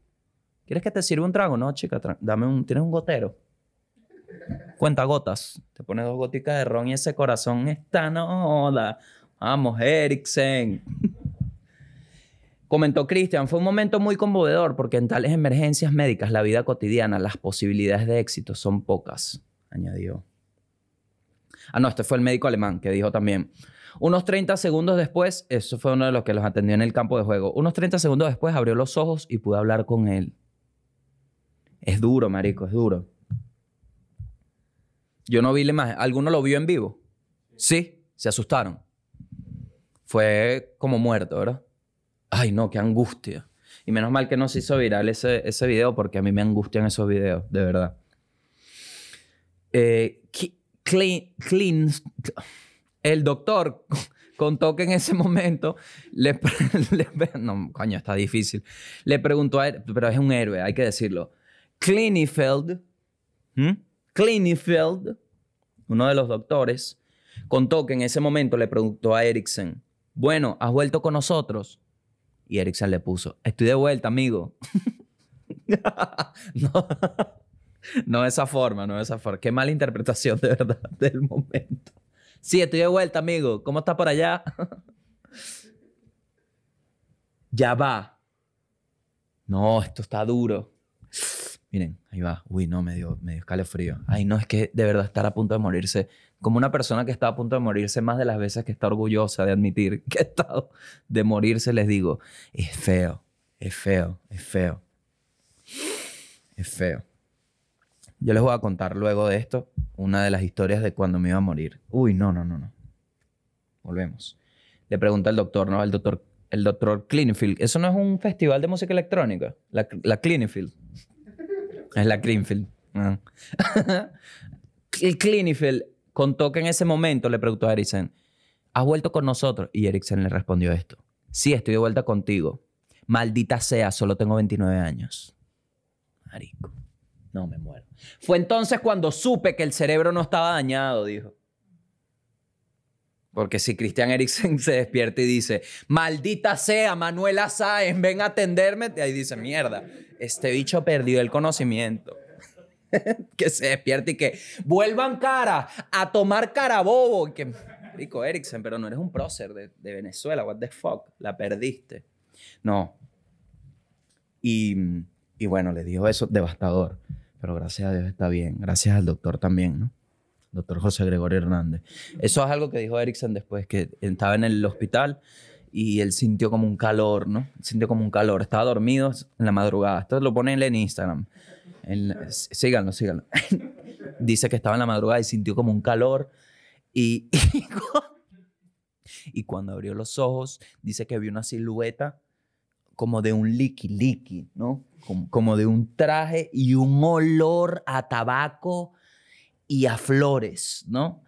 ¿Quieres que te sirva un trago? No, chica, dame un. ¿Tienes un gotero? Cuenta gotas. Te pones dos goticas de ron y ese corazón está no joda. Vamos, Eriksen. Comentó Cristian, fue un momento muy conmovedor porque en tales emergencias médicas, la vida cotidiana, las posibilidades de éxito son pocas, añadió. Ah, no, este fue el médico alemán que dijo también. Unos 30 segundos después, eso fue uno de los que los atendió en el campo de juego. Unos 30 segundos después abrió los ojos y pude hablar con él. Es duro, marico, es duro. Yo no vi la imagen. ¿Alguno lo vio en vivo? Sí, se asustaron. Fue como muerto, ¿verdad? Ay, no, qué angustia. Y menos mal que no se hizo viral ese, ese video porque a mí me angustian esos videos, de verdad. Eh, Ki- Clean, Clean- el doctor contó que en ese momento le, no, coño, está difícil. Le preguntó a él, pero es un héroe, hay que decirlo. Klinefeld, ¿m? Klinefeld, uno de los doctores, contó que en ese momento le preguntó a Eriksen, bueno, ¿has vuelto con nosotros? Y Eriksen le puso, estoy de vuelta, amigo. no, no esa forma, no de esa forma. Qué mala interpretación de verdad del momento. Sí, estoy de vuelta, amigo. ¿Cómo está por allá? ya va. No, esto está duro. Miren, ahí va. Uy, no, me dio, me escalofrío. Ay, no, es que de verdad estar a punto de morirse. Como una persona que está a punto de morirse más de las veces que está orgullosa de admitir que ha estado de morirse, les digo, es feo, es feo, es feo. Es feo. Yo les voy a contar luego de esto una de las historias de cuando me iba a morir. Uy, no, no, no, no. Volvemos. Le pregunta al doctor, ¿no? El doctor, el doctor Cleanfield. ¿Eso no es un festival de música electrónica? La, la Cleanfield. Es la Cleanfield. Ah. el Cleanfield contó que en ese momento le preguntó a Eriksen, ¿has vuelto con nosotros? Y Eriksen le respondió esto. Sí, estoy de vuelta contigo. Maldita sea, solo tengo 29 años. Marico. No, me muero. Fue entonces cuando supe que el cerebro no estaba dañado, dijo. Porque si Christian Eriksen se despierta y dice, maldita sea, Manuela Sáenz, ven a atenderme, y ahí dice, mierda, este bicho perdió el conocimiento. que se despierte y que vuelvan cara a tomar cara bobo. Y que, Rico Eriksen, pero no eres un prócer de, de Venezuela, what the fuck, la perdiste. No. Y, y bueno, le dijo eso devastador. Pero gracias a Dios está bien. Gracias al doctor también, ¿no? Doctor José Gregorio Hernández. Eso es algo que dijo Eriksen después, que estaba en el hospital y él sintió como un calor, ¿no? Sintió como un calor. Estaba dormido en la madrugada. Esto lo pone él en Instagram. En- síganlo, síganlo. Dice que estaba en la madrugada y sintió como un calor. Y, y, cu- y cuando abrió los ojos, dice que vio una silueta como de un liqui liqui, ¿no? Como de un traje y un olor a tabaco y a flores, ¿no?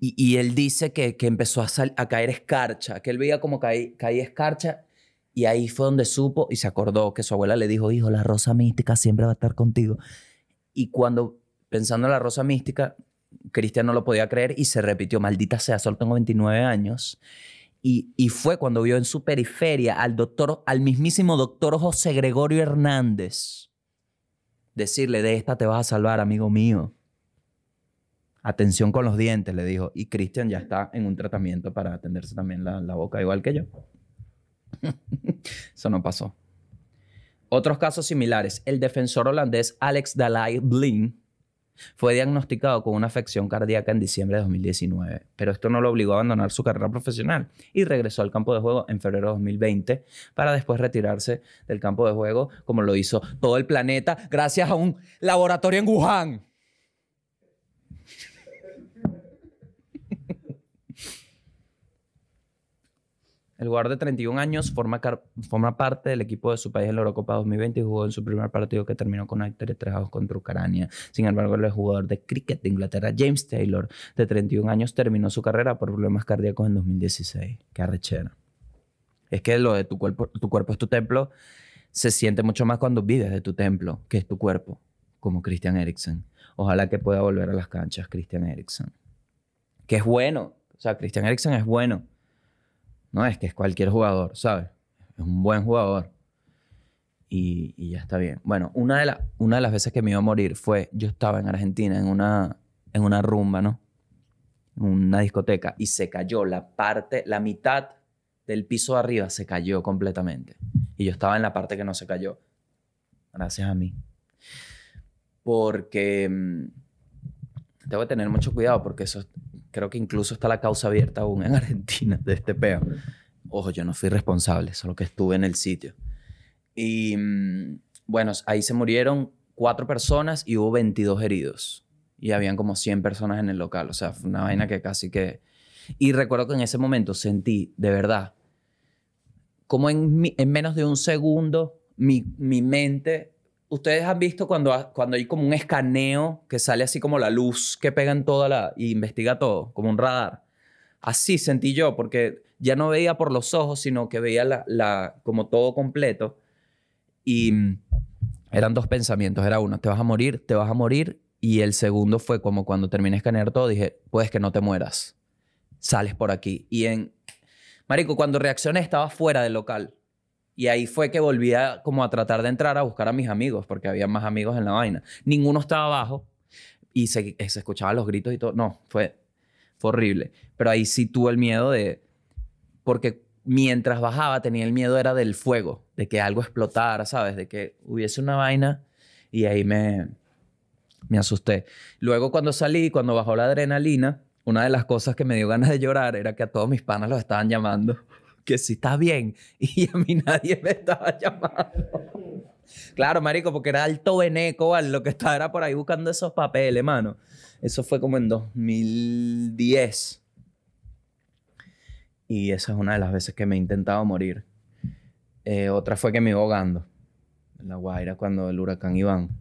Y, él dice que, que empezó a, sal- a caer escarcha, que él veía como caí- caía escarcha y ahí fue donde supo y se acordó que su abuela le dijo, hijo, la rosa mística siempre va a estar contigo. Y cuando, pensando en la rosa mística, Cristian no lo podía creer y se repitió, maldita sea, solo tengo 29 años. Y, y fue cuando vio en su periferia al doctor, al mismísimo doctor José Gregorio Hernández decirle, de esta te vas a salvar, amigo mío. Atención con los dientes, le dijo. Y Cristian ya está en un tratamiento para atenderse también la, la boca, igual que yo. Eso no pasó. Otros casos similares. El defensor holandés Alex Dalai Blin fue diagnosticado con una afección cardíaca en diciembre de 2019, pero esto no lo obligó a abandonar su carrera profesional y regresó al campo de juego en febrero de 2020 para después retirarse del campo de juego como lo hizo todo el planeta gracias a un laboratorio en Wuhan. El jugador de 31 años forma, forma parte del equipo de su país en la Eurocopa 2020 y jugó en su primer partido que terminó con una victoria de 3 a 2 contra Ucrania. Sin embargo, el jugador de cricket de Inglaterra, James Taylor, de 31 años, terminó su carrera por problemas cardíacos en 2016. Qué arrechera. Es que lo de tu cuerpo, tu cuerpo es tu templo se siente mucho más cuando vives de tu templo, que es tu cuerpo, como Christian Eriksen. Ojalá que pueda volver a las canchas, Christian Eriksen. Que es bueno. O sea, Christian Eriksen es bueno. No es que es cualquier jugador, ¿sabes? Es un buen jugador. Y, y ya está bien. Bueno, una de, la- una de las veces que me iba a morir fue, yo estaba en Argentina en una, en una rumba, ¿no? En una discoteca y se cayó la parte, la mitad del piso de arriba se cayó completamente. Y yo estaba en la parte que no se cayó. Gracias a mí. Porque mm, tengo que tener mucho cuidado porque eso creo que incluso está la causa abierta aún en Argentina de este peo. Ojo, yo no fui responsable, solo que estuve en el sitio. Y mm, bueno, ahí se murieron cuatro personas y hubo 22 heridos. Y habían como 100 personas en el local. O sea, fue una vaina que casi que... Y recuerdo que en ese momento sentí, de verdad, como en, en menos de un segundo, mi, mi mente... Ustedes han visto cuando, cuando hay como un escaneo que sale así como la luz que pega en toda la... y investiga todo, como un radar. Así sentí yo, porque ya no veía por los ojos, sino que veía la, la, como todo completo. Y mm, eran dos pensamientos. Era uno, te vas a morir, te vas a morir. Y el segundo fue como cuando terminé de escanear todo, dije, puedes que no te mueras. Sales por aquí. Y en... Marico, cuando reaccioné estaba fuera del local. Y ahí fue que volví a, como a tratar de entrar a buscar a mis amigos, porque había más amigos en la vaina. Ninguno estaba abajo y se, se escuchaban los gritos y todo. No, fue, fue horrible. Pero ahí sí tuve el miedo de... Porque mientras bajaba tenía el miedo era del fuego, de que algo explotara, ¿sabes? De que hubiese una vaina y ahí me, me asusté. Luego cuando salí, cuando bajó la adrenalina, una de las cosas que me dio ganas de llorar era que a todos mis panas los estaban llamando. Que si estás bien. Y a mí nadie me estaba llamando. Claro, marico, porque era alto veneco. Lo que estaba era por ahí buscando esos papeles, mano. Eso fue como en 2010. Y esa es una de las veces que me he intentado morir. Eh, otra fue que me iba ahogando. En La Guaira, cuando el huracán Iván.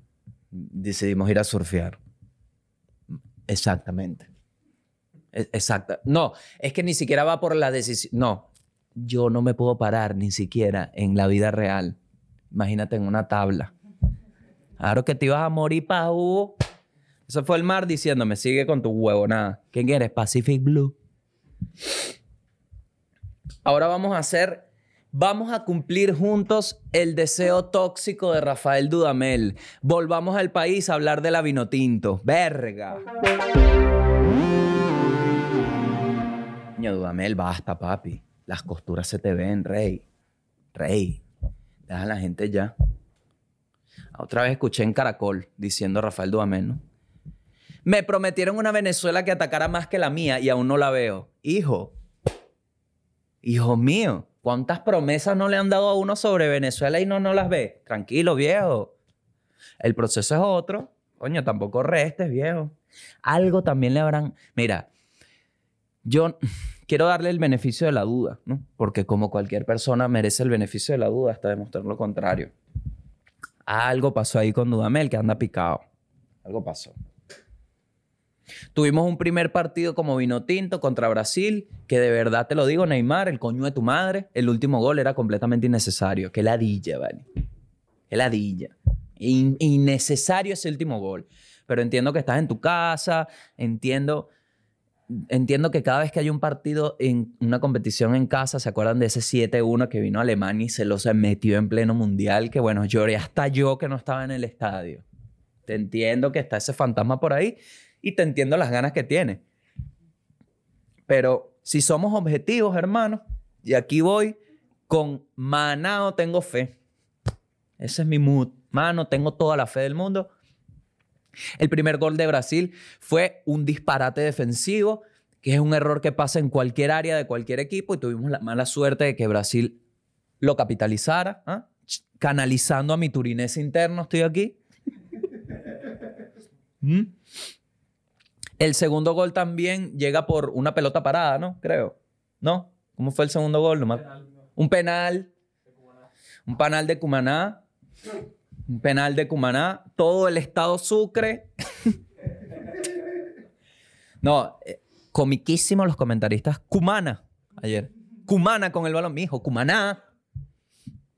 Decidimos ir a surfear. Exactamente. E- Exacta. No, es que ni siquiera va por la decisión. No, yo no me puedo parar ni siquiera en la vida real. Imagínate en una tabla. Claro que te ibas a morir, Pau. Eso fue el mar diciéndome, sigue con tu huevo, nada. ¿Quién eres? Pacific Blue. Ahora vamos a hacer, vamos a cumplir juntos el deseo tóxico de Rafael Dudamel. Volvamos al país a hablar de la vinotinto. Verga. Dudamel, basta, papi. Las costuras se te ven, rey. Rey. Deja a la gente ya. Otra vez escuché en Caracol diciendo Rafael Dudamel, ¿no? Me prometieron una Venezuela que atacara más que la mía y aún no la veo. Hijo. Hijo mío. ¿Cuántas promesas no le han dado a uno sobre Venezuela y no, no las ve? Tranquilo, viejo. El proceso es otro. Coño, tampoco restes, viejo. Algo también le habrán... Mira, yo quiero darle el beneficio de la duda, ¿no? Porque como cualquier persona merece el beneficio de la duda hasta demostrar lo contrario. Algo pasó ahí con Dudamel que anda picado. Algo pasó. Tuvimos un primer partido como vino tinto contra Brasil, que de verdad te lo digo, Neymar, el coño de tu madre, el último gol era completamente innecesario. Qué ladilla, ¿vale? Qué ladilla. In- innecesario ese último gol. Pero entiendo que estás en tu casa, entiendo, entiendo que cada vez que hay un partido en una competición en casa, ¿se acuerdan de ese 7-1 que vino a Alemania y se los metió en pleno mundial? Que bueno, lloré hasta yo que no estaba en el estadio. Te entiendo que está ese fantasma por ahí y te entiendo las ganas que tiene. Pero si somos objetivos, hermano, y aquí voy con manao tengo fe. Ese es mi mood. Mano, tengo toda la fe del mundo. El primer gol de Brasil fue un disparate defensivo, que es un error que pasa en cualquier área de cualquier equipo y tuvimos la mala suerte de que Brasil lo capitalizara, ¿ah? Canalizando a mi turinés interno, estoy aquí. ¿Mm? El segundo gol también llega por una pelota parada, ¿no? Creo. ¿No? ¿Cómo fue el segundo gol? No me- Un penal. Un penal de Cumaná. Un penal de Cumaná. Todo el estado Sucre. no, eh, los comentaristas. Cumana, ayer. Cumana con el balón. Mijo, Cumaná.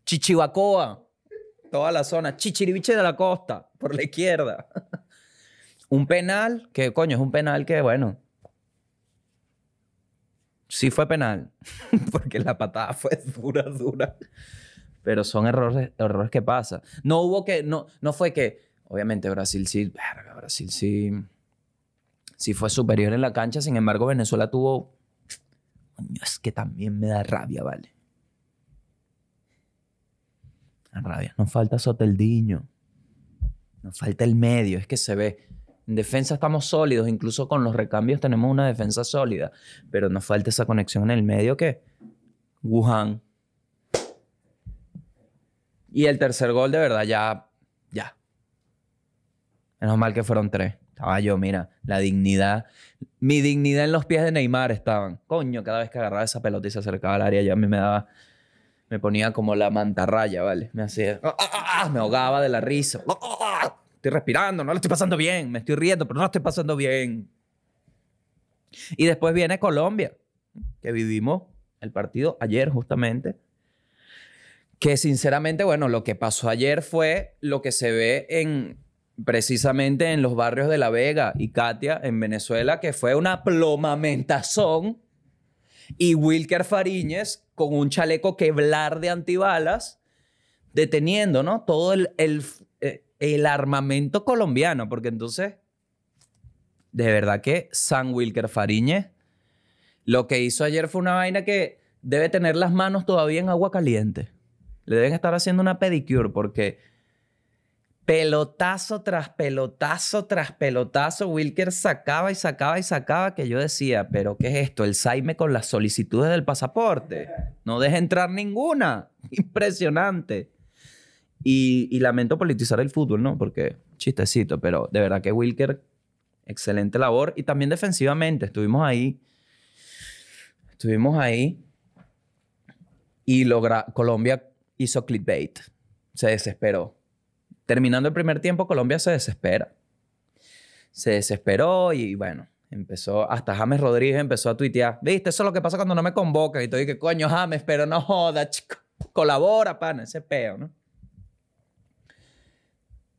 Chichibacoa. Toda la zona. Chichiribiche de la costa. Por la izquierda. un penal, que coño, es un penal que, bueno. Sí fue penal. Porque la patada fue dura, dura. Pero son errores, errores que pasan. No hubo que, no, no fue que, obviamente Brasil sí, Brasil sí, sí fue superior en la cancha, sin embargo Venezuela tuvo, es que también me da rabia, ¿vale? Da rabia. Nos falta Soteldiño. Nos falta el medio, es que se ve. En defensa estamos sólidos, incluso con los recambios tenemos una defensa sólida, pero nos falta esa conexión en el medio que Wuhan. Y el tercer gol, de verdad, ya. Ya. Menos mal que fueron tres. Estaba yo, mira, la dignidad. Mi dignidad en los pies de Neymar estaban. Coño, cada vez que agarraba esa pelota y se acercaba al área, ya a mí me daba. Me ponía como la mantarraya, ¿vale? Me hacía. ¡ah, ah, ah! Me ahogaba de la risa. Estoy respirando, no lo estoy pasando bien. Me estoy riendo, pero no lo estoy pasando bien. Y después viene Colombia, que vivimos el partido ayer justamente. Que sinceramente, bueno, lo que pasó ayer fue lo que se ve en precisamente en los barrios de La Vega y Katia en Venezuela, que fue una plomamentazón. Y Wilker Fariñez con un chaleco queblar de antibalas, deteniendo, ¿no? Todo el, el, eh, el armamento colombiano, porque entonces, de verdad que San Wilker Fariñez, lo que hizo ayer fue una vaina que debe tener las manos todavía en agua caliente. Le deben estar haciendo una pedicure porque pelotazo tras pelotazo tras pelotazo, Wilker sacaba y sacaba y sacaba que yo decía, pero ¿qué es esto? El Saime con las solicitudes del pasaporte. No deja entrar ninguna. Impresionante. Y, y lamento politizar el fútbol, ¿no? Porque chistecito, pero de verdad que Wilker, excelente labor. Y también defensivamente, estuvimos ahí. Estuvimos ahí. Y logra, Colombia hizo clickbait. Se desesperó. Terminando el primer tiempo, Colombia se desespera. Se desesperó y bueno, empezó, hasta James Rodríguez empezó a tuitear, viste, eso es lo que pasa cuando no me convocan. Y todo, que coño, James, pero no joda, chico. Colabora, pana, ese peo, ¿no?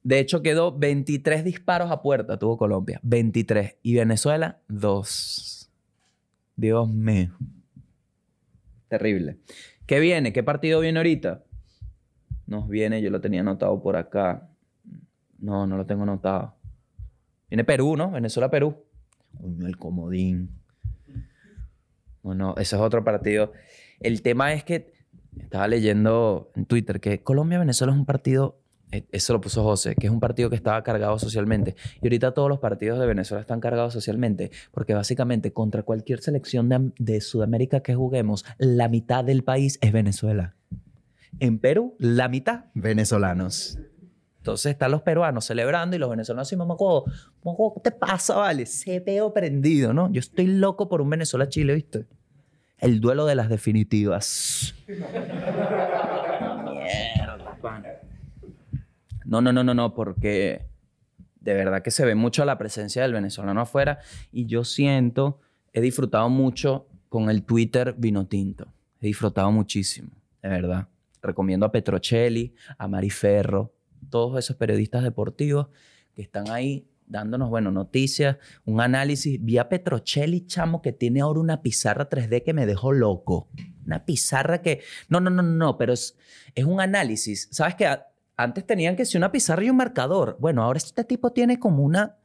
De hecho, quedó 23 disparos a puerta, tuvo Colombia. 23. Y Venezuela, 2. Dios mío. Terrible. ¿Qué viene? ¿Qué partido viene ahorita? Nos viene, yo lo tenía anotado por acá. No, no lo tengo anotado. Viene Perú, ¿no? Venezuela-Perú. El comodín. Bueno, ese es otro partido. El tema es que estaba leyendo en Twitter que Colombia-Venezuela es un partido eh, eso lo puso José, que es un partido que estaba cargado socialmente. Y ahorita todos los partidos de Venezuela están cargados socialmente, porque básicamente contra cualquier selección de Sudamérica que juguemos, la mitad del país es Venezuela. En Perú, la mitad venezolanos. Entonces están los peruanos celebrando y los venezolanos mamacuevo, ¿qué te pasa, vale? Se veo prendido, ¿no? Yo estoy loco por un Venezuela-Chile, ¿viste? El duelo de las definitivas. Mierda. No, no, no, no, no, porque de verdad que se ve mucho la presencia del venezolano afuera y yo siento, he disfrutado mucho con el Twitter Vino Tinto. He disfrutado muchísimo, de verdad. Recomiendo a Petrocelli, a Mariferro, todos esos periodistas deportivos que están ahí dándonos, bueno, noticias, un análisis. Vi a Petrocelli, chamo, que tiene ahora una pizarra 3D que me dejó loco. Una pizarra que... No, no, no, no, pero es, es un análisis. ¿Sabes qué? Antes tenían que ser una pizarra y un marcador. Bueno, ahora este tipo tiene como una...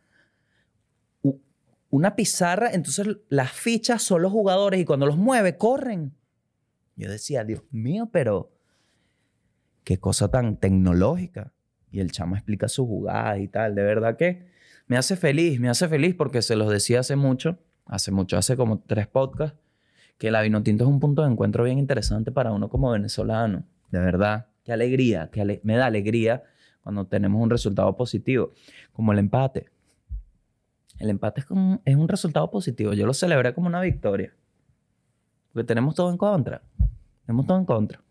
Una pizarra, entonces las fichas son los jugadores y cuando los mueve, corren. Yo decía, Dios mío, pero qué cosa tan tecnológica. Y el chamo explica sus jugadas y tal. De verdad que me hace feliz, me hace feliz porque se los decía hace mucho, hace mucho, hace como tres podcasts, que la vino tinto es un punto de encuentro bien interesante para uno como venezolano. De verdad, qué alegría, ale- me da alegría cuando tenemos un resultado positivo, como el empate. El empate es, como- es un resultado positivo. Yo lo celebré como una victoria. Porque tenemos todo en contra. Tenemos todo en contra.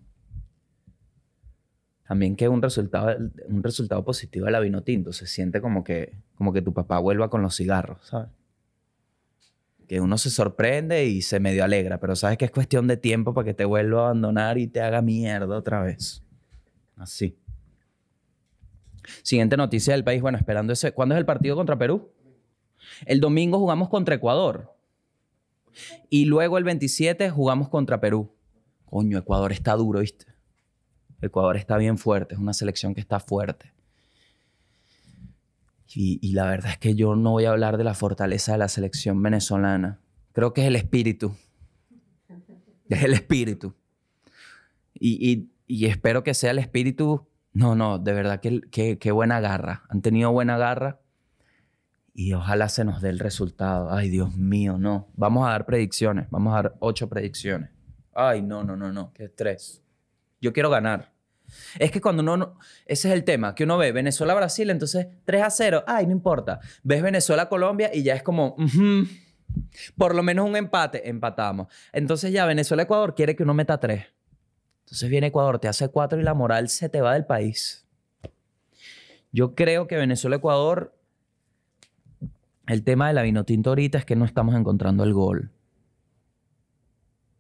También que un resultado, un resultado positivo de la vino tinto se siente como que, como que tu papá vuelva con los cigarros, ¿sabes? Que uno se sorprende y se medio alegra, pero sabes que es cuestión de tiempo para que te vuelva a abandonar y te haga mierda otra vez. Así. Siguiente noticia del país. Bueno, esperando ese. ¿Cuándo es el partido contra Perú? El domingo jugamos contra Ecuador. Y luego el 27 jugamos contra Perú. Coño, Ecuador está duro, ¿viste? Ecuador está bien fuerte, es una selección que está fuerte. Y, la verdad es que yo no voy a hablar de la fortaleza de la selección venezolana. Creo que es el espíritu. Es el espíritu. Y, y- y espero que sea el espíritu. No, no, de verdad que, que, que buena garra. Han tenido buena garra. Y ojalá se nos dé el resultado. Ay, Dios mío, no. Vamos a dar predicciones. Vamos a dar ocho predicciones. Ay, no, no, no, no. Qué estrés. Yo quiero ganar. Es que cuando uno... no- ese es el tema, que uno ve Venezuela-Brasil, entonces 3 a 0. Ay, no importa. Ves Venezuela-Colombia y ya es como... por lo menos un empate. Empatamos. Entonces ya Venezuela-Ecuador quiere que uno meta 3. Entonces viene Ecuador, te hace 4 y la moral se te va del país. Yo creo que Venezuela-Ecuador... El tema de la vinotinto ahorita es que no estamos encontrando el gol.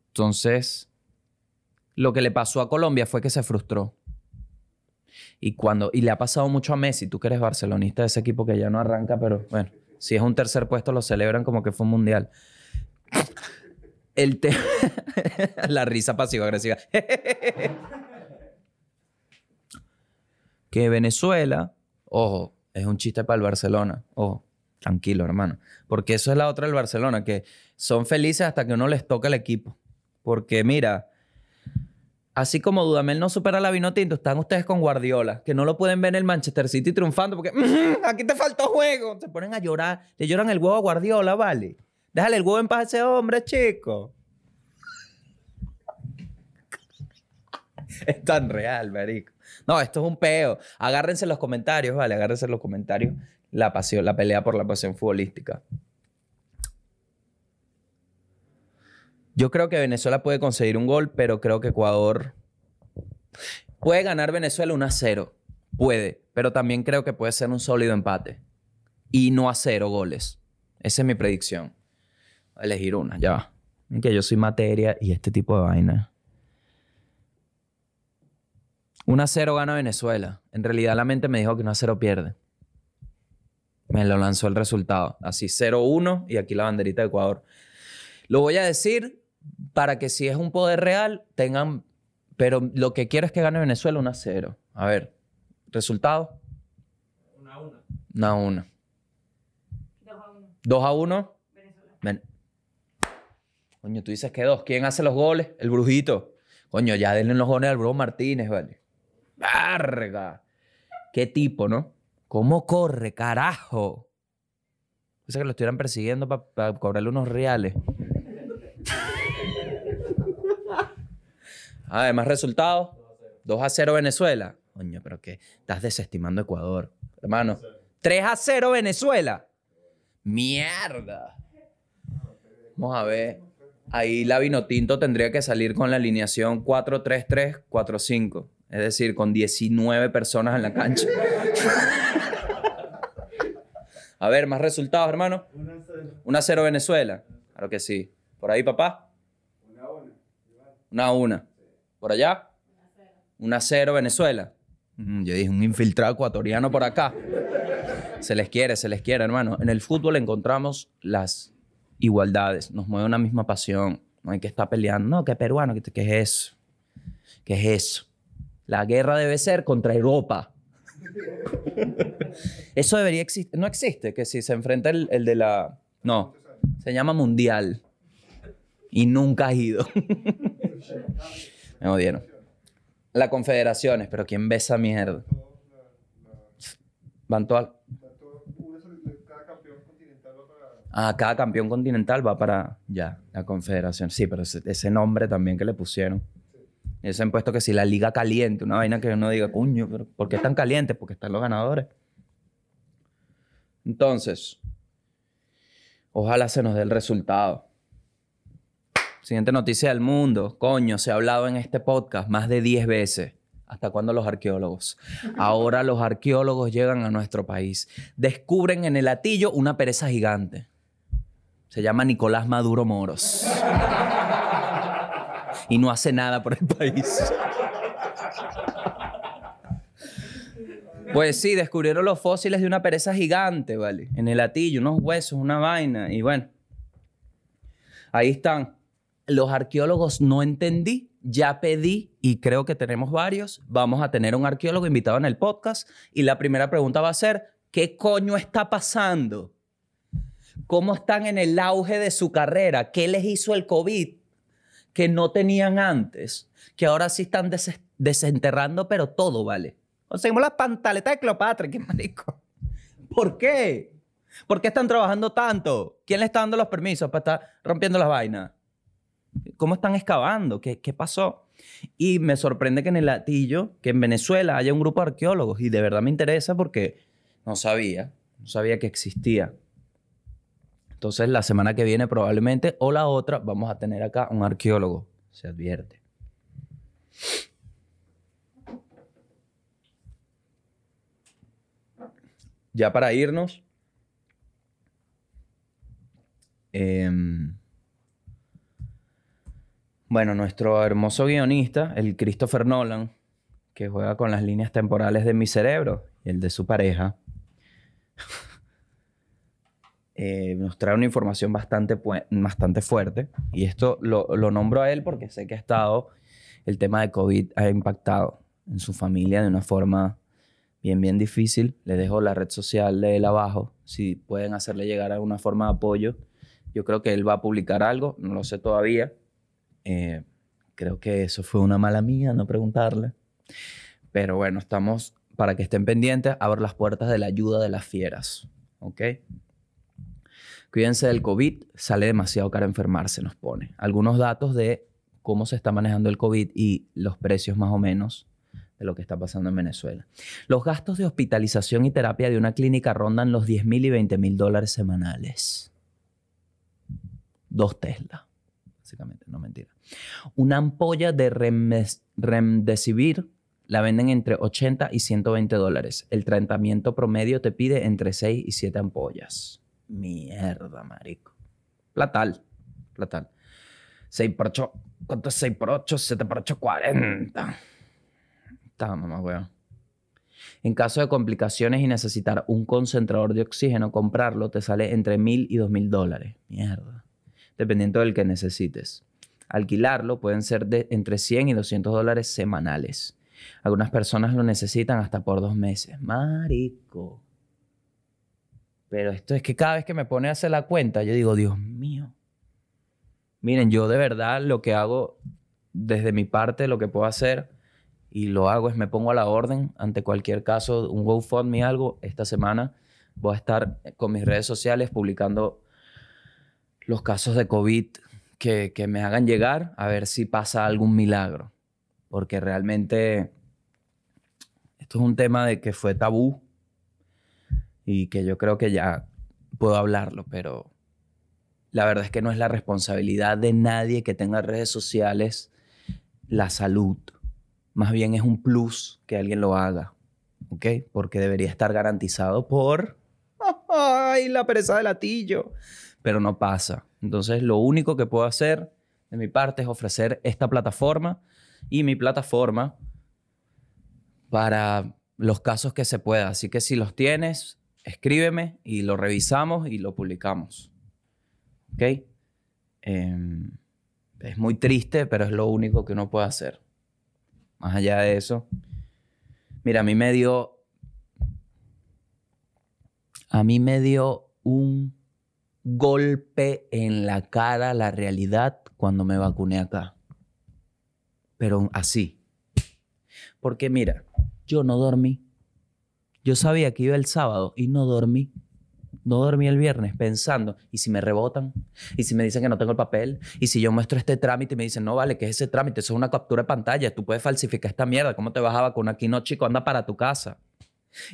Entonces, lo que le pasó a Colombia fue que se frustró. Y, cuando, y le ha pasado mucho a Messi, tú que eres barcelonista de ese equipo que ya no arranca, pero bueno, si es un tercer puesto lo celebran como que fue un mundial. El tema... La risa pasivo-agresiva. que Venezuela, ojo, es un chiste para el Barcelona. Ojo, tranquilo, hermano. Porque eso es la otra del Barcelona, que son felices hasta que uno les toca el equipo. Porque mira, así como Dudamel no supera la Vinotinto, están ustedes con Guardiola, que no lo pueden ver en el Manchester City triunfando porque "Ujú, aquí te faltó juego. Se ponen a llorar, le lloran el huevo a Guardiola, vale. Déjale el huevo en paz a ese hombre, chico. Es tan real, marico. No, esto es un peo. Agárrense los comentarios, vale, agárrense los comentarios. La pasión, la pelea por la pasión futbolística. Yo creo que Venezuela puede conseguir un gol, pero creo que Ecuador puede ganar Venezuela 1 a 0. Puede, pero también creo que puede ser un sólido empate. Y no a cero goles. Esa es mi predicción. Voy a elegir una, ya va. Que yo soy materia y este tipo de vaina. 1 a 0 gana Venezuela. En realidad la mente me dijo que 1 a 0 pierde. Me lo lanzó el resultado. Así 0-1 y aquí la banderita de Ecuador. Lo voy a decir para que si es un poder real, tengan... Pero lo que quiero es que gane Venezuela 1 a 0. A ver, resultado. 1 a 1. 1 a 1. 2 a 1. Ven. Coño, tú dices que dos. ¿Quién hace los goles? El brujito. Coño, ya denle los goles al Brujo Martínez, vale. ¡Verga! Qué tipo, ¿no? ¿Cómo corre, carajo? Pensé que lo estuvieran persiguiendo para cobrarle unos reales. Además, resultados. 2 a 0 Venezuela. Coño, pero que estás desestimando Ecuador. Hermano. 3 a 0 Venezuela. Mierda. Vamos a ver. Ahí la Vinotinto tendría que salir con la alineación 4-3-3-4-5. Es decir, con 19 personas en la cancha. a ver, más resultados, hermano. 1 a 0 Venezuela. Claro que sí. ¿Por ahí, papá? 1 a 1. ¿Por allá? 1 a 0 Venezuela. Yo dije, un infiltrado ecuatoriano por acá. Se les quiere, se les quiere, hermano. En el fútbol encontramos las igualdades. Nos mueve una misma pasión. No hay que estar peleando. No, que peruano, ¿qué, qué es eso? ¿Qué es eso? La guerra debe ser contra Europa. Eso debería existir. No existe, que si se enfrenta el, el de la... No, se llama Mundial. Y nunca ha ido. Me odiaron. La Confederaciones, pero ¿quién ve esa mierda? Van todas... Ah, cada campeón continental va para... Ya, la Confederación. Sí, pero ese, nombre también que le pusieron. Y se han puesto que si la liga caliente, una vaina que uno diga, cuño, pero ¿por qué están calientes? Porque están los ganadores. Entonces, ojalá se nos dé el resultado. Siguiente noticia del mundo. Coño, se ha hablado en este podcast más de 10 veces. ¿Hasta cuándo los arqueólogos? Ahora los arqueólogos llegan a nuestro país. Descubren en el latillo una pereza gigante. Se llama Nicolás Maduro Moros. Y no hace nada por el país. Pues sí, descubrieron los fósiles de una pereza gigante, ¿vale? En el latillo, unos huesos, una vaina. Y bueno, ahí están. Los arqueólogos no entendí, ya pedí y creo que tenemos varios. Vamos a tener un arqueólogo invitado en el podcast y la primera pregunta va a ser, ¿qué coño está pasando? ¿Cómo están en el auge de su carrera? ¿Qué les hizo el COVID que no tenían antes? Que ahora sí están des- desenterrando, pero todo vale. Conseguimos las pantaletas de Cleopatra, qué marico. ¿Por qué? ¿Por qué están trabajando tanto? ¿Quién le está dando los permisos para estar rompiendo las vainas? ¿Cómo están excavando? ¿Qué, qué pasó? Y me sorprende que en el latillo, que en Venezuela haya un grupo de arqueólogos. Y de verdad me interesa porque no sabía, no sabía que existía. Entonces la semana que viene probablemente o la otra vamos a tener acá un arqueólogo. Se advierte. Ya para irnos. em, bueno, nuestro hermoso guionista, el Christopher Nolan, que juega con las líneas temporales de mi cerebro y el de su pareja, eh, nos trae una información bastante, bastante fuerte. Y esto lo, lo nombro a él porque sé que ha estado, el tema de COVID ha impactado en su familia de una forma bien, bien difícil. Le dejo la red social de él abajo. Si pueden hacerle llegar alguna forma de apoyo. Yo creo que él va a publicar algo, no lo sé todavía. Eh, creo que eso fue una mala mía, no preguntarle. Pero bueno, estamos, para que estén pendientes, abro las puertas de la ayuda de las fieras. ¿Ok? Cuídense del COVID, sale demasiado caro enfermarse, nos pone. Algunos datos de cómo se está manejando el COVID y los precios más o menos de lo que está pasando en Venezuela. Los gastos de hospitalización y terapia de una clínica rondan los 10 mil y 20 mil dólares semanales. Dos Tesla, básicamente, no mentira. Una ampolla de Remes- Remdesivir la venden entre 80 y 120 dólares. El tratamiento promedio te pide entre 6 y 7 ampollas. Mierda, marico. Platal, platal. 6 por 8, ¿cuánto es 6 por 8? 7 por 8, 40. Está, mamá, weón. En caso de complicaciones y necesitar un concentrador de oxígeno, comprarlo te sale entre 1000 y 2000 dólares. Mierda. Dependiendo del que necesites. Alquilarlo pueden ser de entre 100 y 200 dólares semanales. Algunas personas lo necesitan hasta por dos meses. Marico. Pero esto es que cada vez que me pone a hacer la cuenta, yo digo, Dios mío. Miren, yo de verdad lo que hago desde mi parte, lo que puedo hacer y lo hago es me pongo a la orden ante cualquier caso, un GoFundMe, algo. Esta semana voy a estar con mis redes sociales publicando los casos de COVID que, que me hagan llegar a ver si pasa algún milagro. Porque realmente esto es un tema de que fue tabú y que yo creo que ya puedo hablarlo, pero la verdad es que no es la responsabilidad de nadie que tenga redes sociales la salud. Más bien es un plus que alguien lo haga, ¿ok? Porque debería estar garantizado por... ¡Ay, la pereza de latillo! Pero no pasa. Entonces, lo único que puedo hacer de mi parte es ofrecer esta plataforma y mi plataforma para los casos que se pueda. Así que si los tienes, escríbeme y lo revisamos y lo publicamos. ¿Ok? Em, es muy triste, pero es lo único que uno puede hacer. Más allá de eso. Mira, a mí me dio. A mí me dio un golpe en la cara la realidad cuando me vacuné acá. Pero así. Porque mira, yo no dormí. Yo sabía que iba el sábado y no dormí. No dormí el viernes pensando, ¿y si me rebotan? ¿Y si me dicen que no tengo el papel? ¿Y si yo muestro este trámite y me dicen, no vale, que es ese trámite? Eso es una captura de pantalla, tú puedes falsificar esta mierda, ¿cómo te vas a vacunar aquí? No, chico, anda para tu casa.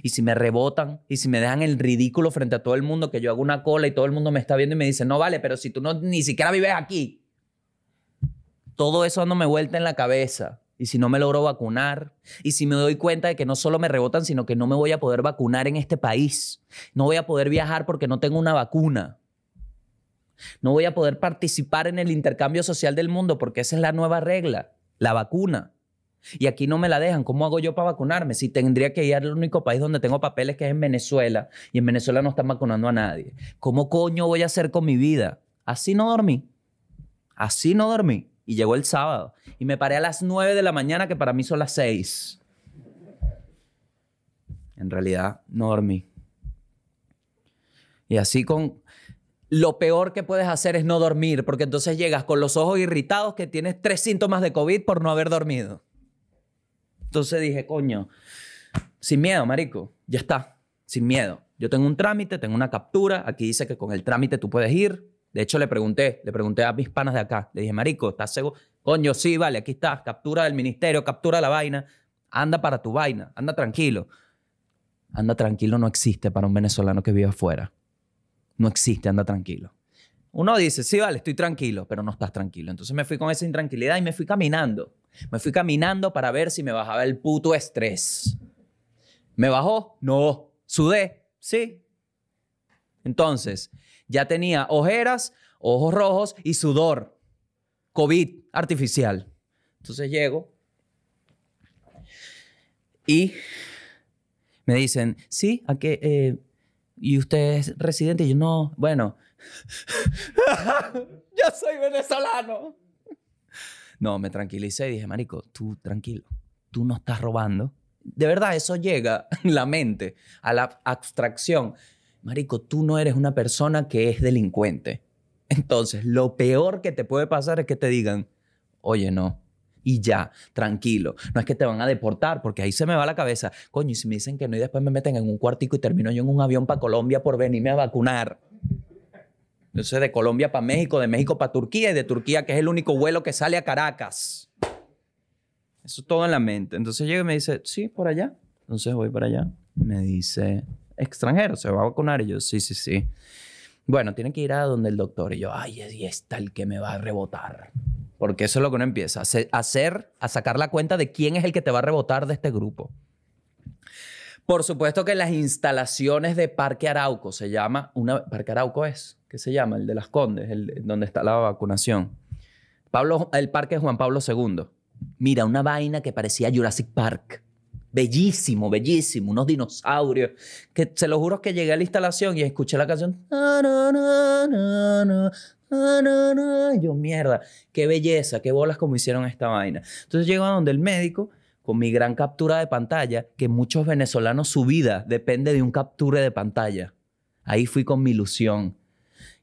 Y si me rebotan y si me dejan el ridículo frente a todo el mundo, que yo hago una cola y todo el mundo me está viendo y me dice, no vale, pero si tú no, ni siquiera vives aquí. Todo eso dándome vuelta en la cabeza. Y si no me logro vacunar, y si me doy cuenta de que no solo me rebotan, sino que no me voy a poder vacunar en este país, no voy a poder viajar porque no tengo una vacuna, no voy a poder participar en el intercambio social del mundo porque esa es la nueva regla, la vacuna. Y aquí no me la dejan. ¿Cómo hago yo para vacunarme? Si tendría que ir al único país donde tengo papeles, que es en Venezuela, y en Venezuela no están vacunando a nadie. ¿Cómo coño voy a hacer con mi vida? Así no dormí. Así no dormí. Y llegó el sábado. Y me paré a las 9 de la mañana, que para mí son las 6. En realidad, no dormí. Y así con... Lo peor que puedes hacer es no dormir, porque entonces llegas con los ojos irritados que tienes tres síntomas de COVID por no haber dormido. Entonces dije, coño, sin miedo, marico, ya está, sin miedo. Yo tengo un trámite, tengo una captura, aquí dice que con el trámite tú puedes ir. De hecho, le pregunté, le pregunté a mis panas de acá, le dije, marico, ¿estás seguro? Coño, sí, vale, aquí está, captura del ministerio, captura la vaina, anda para tu vaina, anda tranquilo. Anda tranquilo no existe para un venezolano que vive afuera. No existe, anda tranquilo. Uno dice, sí, vale, estoy tranquilo, pero no estás tranquilo. Entonces me fui con esa intranquilidad y me fui caminando. Me fui caminando para ver si me bajaba el puto estrés. ¿Me bajó? No. ¿Sudé? Sí. Entonces, ya tenía ojeras, ojos rojos y sudor. COVID artificial. Entonces llego y me dicen, sí, ¿a qué? Eh, ¿Y usted es residente? Y yo, no, bueno, yo soy venezolano. No, me tranquilicé y dije, Marico, tú tranquilo, tú no estás robando. De verdad, eso llega la mente, a la abstracción. Marico, tú no eres una persona que es delincuente. Entonces, lo peor que te puede pasar es que te digan, oye, no. Y ya, tranquilo. No es que te van a deportar, porque ahí se me va la cabeza. Coño, y si me dicen que no y después me meten en un cuartico y termino yo en un avión para Colombia por venirme a vacunar. Entonces, de Colombia para México, de México para Turquía y de Turquía, que es el único vuelo que sale a Caracas. Eso todo en la mente. Entonces llega y me dice, sí, por allá. Entonces voy para allá. Me dice, extranjero, ¿se va a vacunar? Y yo, sí, sí, sí. Bueno, tiene que ir a donde el doctor. Y yo, ay, y está el que me va a rebotar. Porque eso es lo que uno empieza. A hacer, a sacar la cuenta de quién es el que te va a rebotar de este grupo. Por supuesto que las instalaciones de Parque Arauco se llama, una, Parque Arauco es, ¿qué se llama? El de las Condes, el, donde está la vacunación. Pablo, el Parque Juan Pablo II. Mira, una vaina que parecía Jurassic Park. Bellísimo, bellísimo, unos dinosaurios. Que se lo juro que llegué a la instalación y escuché la canción. Yo, mierda, qué belleza, qué bolas como hicieron esta vaina. Entonces llego a donde el médico, con mi gran captura de pantalla, que muchos venezolanos su vida depende de un capture de pantalla. Ahí fui con mi ilusión.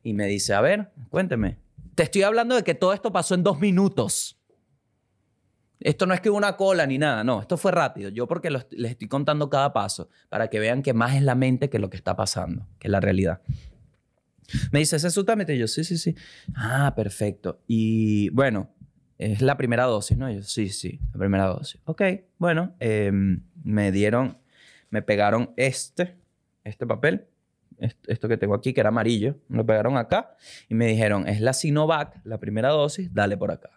Y me dice, a ver, cuénteme. Te estoy hablando de que todo esto pasó en dos minutos. Esto no es que hubo una cola ni nada, no, esto fue rápido. Yo porque les estoy contando cada paso para que vean que más es la mente que lo que está pasando, que la realidad. Me dice, ¿ese es yo, sí, sí, sí. Ah, perfecto. Y bueno, es la primera dosis, ¿no? Yo, sí, sí, la primera dosis. Ok, bueno, em, me dieron, me pegaron este, este papel, esto que tengo aquí, que era amarillo, me lo pegaron acá y me dijeron, es la Sinovac, la primera dosis, dale por acá.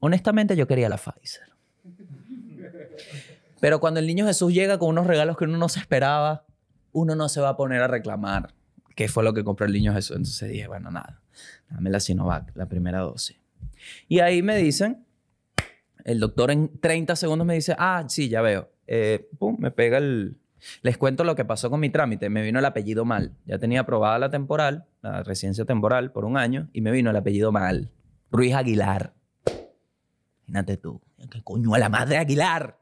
Honestamente, yo quería la Pfizer. Pero cuando el niño Jesús llega con unos regalos que uno no se esperaba, uno no se va a poner a reclamar qué fue lo que compró el niño Jesús. Entonces dije, bueno, nada, dame la Sinovac, la primera dosis. Y ahí me dicen, el doctor en 30 segundos me dice, ah, sí, ya veo. Eh, pum, me pega el... Les cuento lo que pasó con mi trámite. Me vino el apellido mal. Ya tenía aprobada la temporal, la residencia temporal por un año, y me vino el apellido mal. Ruiz Aguilar. Imagínate tú. ¿Qué coño a la madre Aguilar?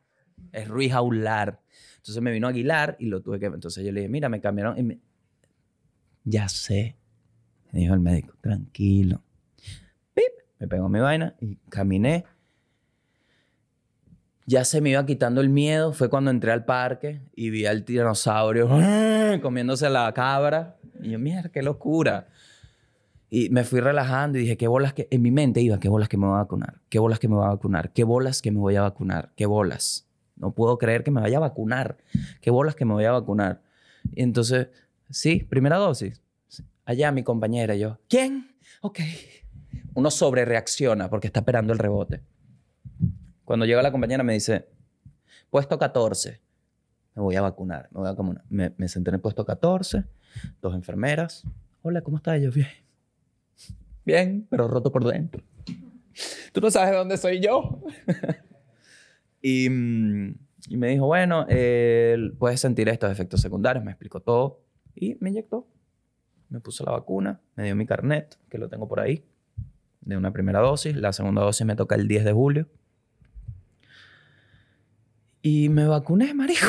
Es Ruiz Aular. Entonces me vino Aguilar y lo tuve que... Entonces yo le dije, mira, me cambiaron y me... Ya sé. Me dijo el médico, tranquilo. Pip, me pegó mi vaina y caminé. Ya se me iba quitando el miedo. Fue cuando entré al parque y vi al tiranosaurio comiéndose la cabra. Y yo, mierda, qué locura. Y me fui relajando y dije, qué bolas que... En mi mente iba, qué bolas que me voy a vacunar. Qué bolas que me voy a vacunar. Qué bolas que me voy a vacunar. Qué bolas. No puedo creer que me vaya a vacunar. Qué bolas que me voy a vacunar. Y entonces, sí, primera dosis. Allá mi compañera y yo, ¿quién? Ok. Uno sobre reacciona porque está esperando el rebote. Cuando llega la compañera me dice, puesto 14, me voy a vacunar. Me, voy a vacunar. me, me senté en el puesto 14, dos enfermeras. Hola, ¿cómo estás? Yo, bien. Bien, pero roto por dentro. Tú no sabes de dónde soy yo. y, y me dijo, bueno, eh, puedes sentir estos efectos secundarios. Me explicó todo y me inyectó. Me puso la vacuna, me dio mi carnet, que lo tengo por ahí, de una primera dosis. La segunda dosis me toca el 10 de julio. Y me vacuné, marico.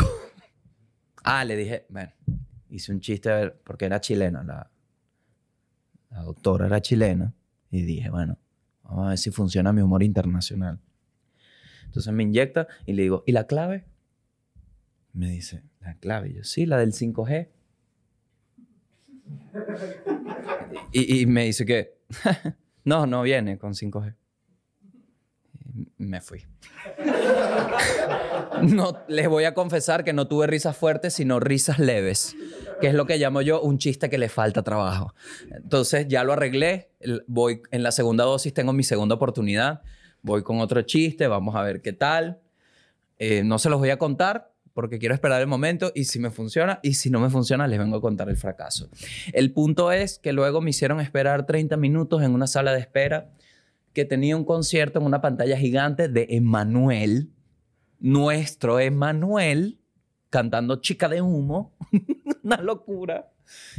Ah, le dije, bueno, hice un chiste, porque era chilena, la, la doctora era chilena. Y dije, bueno, vamos a ver si funciona mi humor internacional. Entonces me inyecta y le digo, ¿y la clave? Me dice, ¿la clave? Yo, sí, la del 5G. Y, me dice que, no, no viene con 5G. Y me fui. No, les voy a confesar que no tuve risas fuertes, sino risas leves, que es lo que llamo yo un chiste que le falta trabajo. Entonces ya lo arreglé, voy en la segunda dosis, tengo mi segunda oportunidad, voy con otro chiste, vamos a ver qué tal. Eh, no se los voy a contar porque quiero esperar el momento y si me funciona y si no me funciona les vengo a contar el fracaso. El punto es que luego me hicieron esperar 30 minutos en una sala de espera que tenía un concierto en una pantalla gigante de Emanuel, nuestro Emanuel, cantando Chica de Humo, una locura.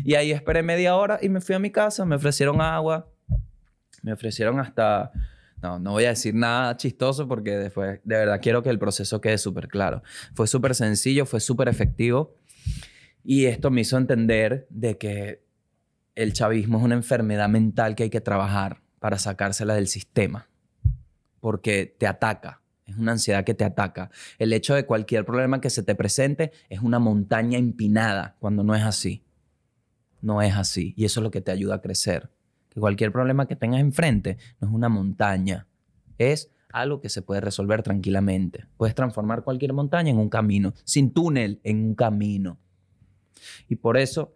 Y ahí esperé media hora y me fui a mi casa, me ofrecieron agua, me ofrecieron hasta... No, no voy a decir nada chistoso porque después, de verdad, quiero que el proceso quede súper claro. Fue súper sencillo, fue súper efectivo. Y esto me hizo entender de que el chavismo es una enfermedad mental que hay que trabajar para sacársela del sistema. Porque te ataca. Es una ansiedad que te ataca. El hecho de cualquier problema que se te presente es una montaña empinada cuando no es así. No es así. Y eso es lo que te ayuda a crecer. Que cualquier problema que tengas enfrente no es una montaña. Es algo que se puede resolver tranquilamente. Puedes transformar cualquier montaña en un camino. Sin túnel, en un camino. Y por eso,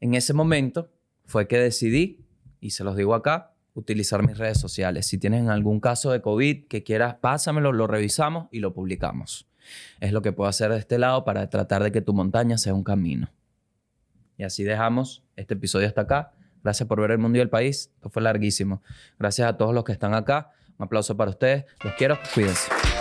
en ese momento, fue que decidí, y se los digo acá, utilizar mis redes sociales. Si tienen algún caso de COVID que quieras, pásamelo, lo revisamos y lo publicamos. Es lo que puedo hacer de este lado para tratar de que tu montaña sea un camino. Y así dejamos este episodio hasta acá. Gracias por ver el mundo y el país. Esto fue larguísimo. Gracias a todos los que están acá. Un aplauso para ustedes. Los quiero. Cuídense.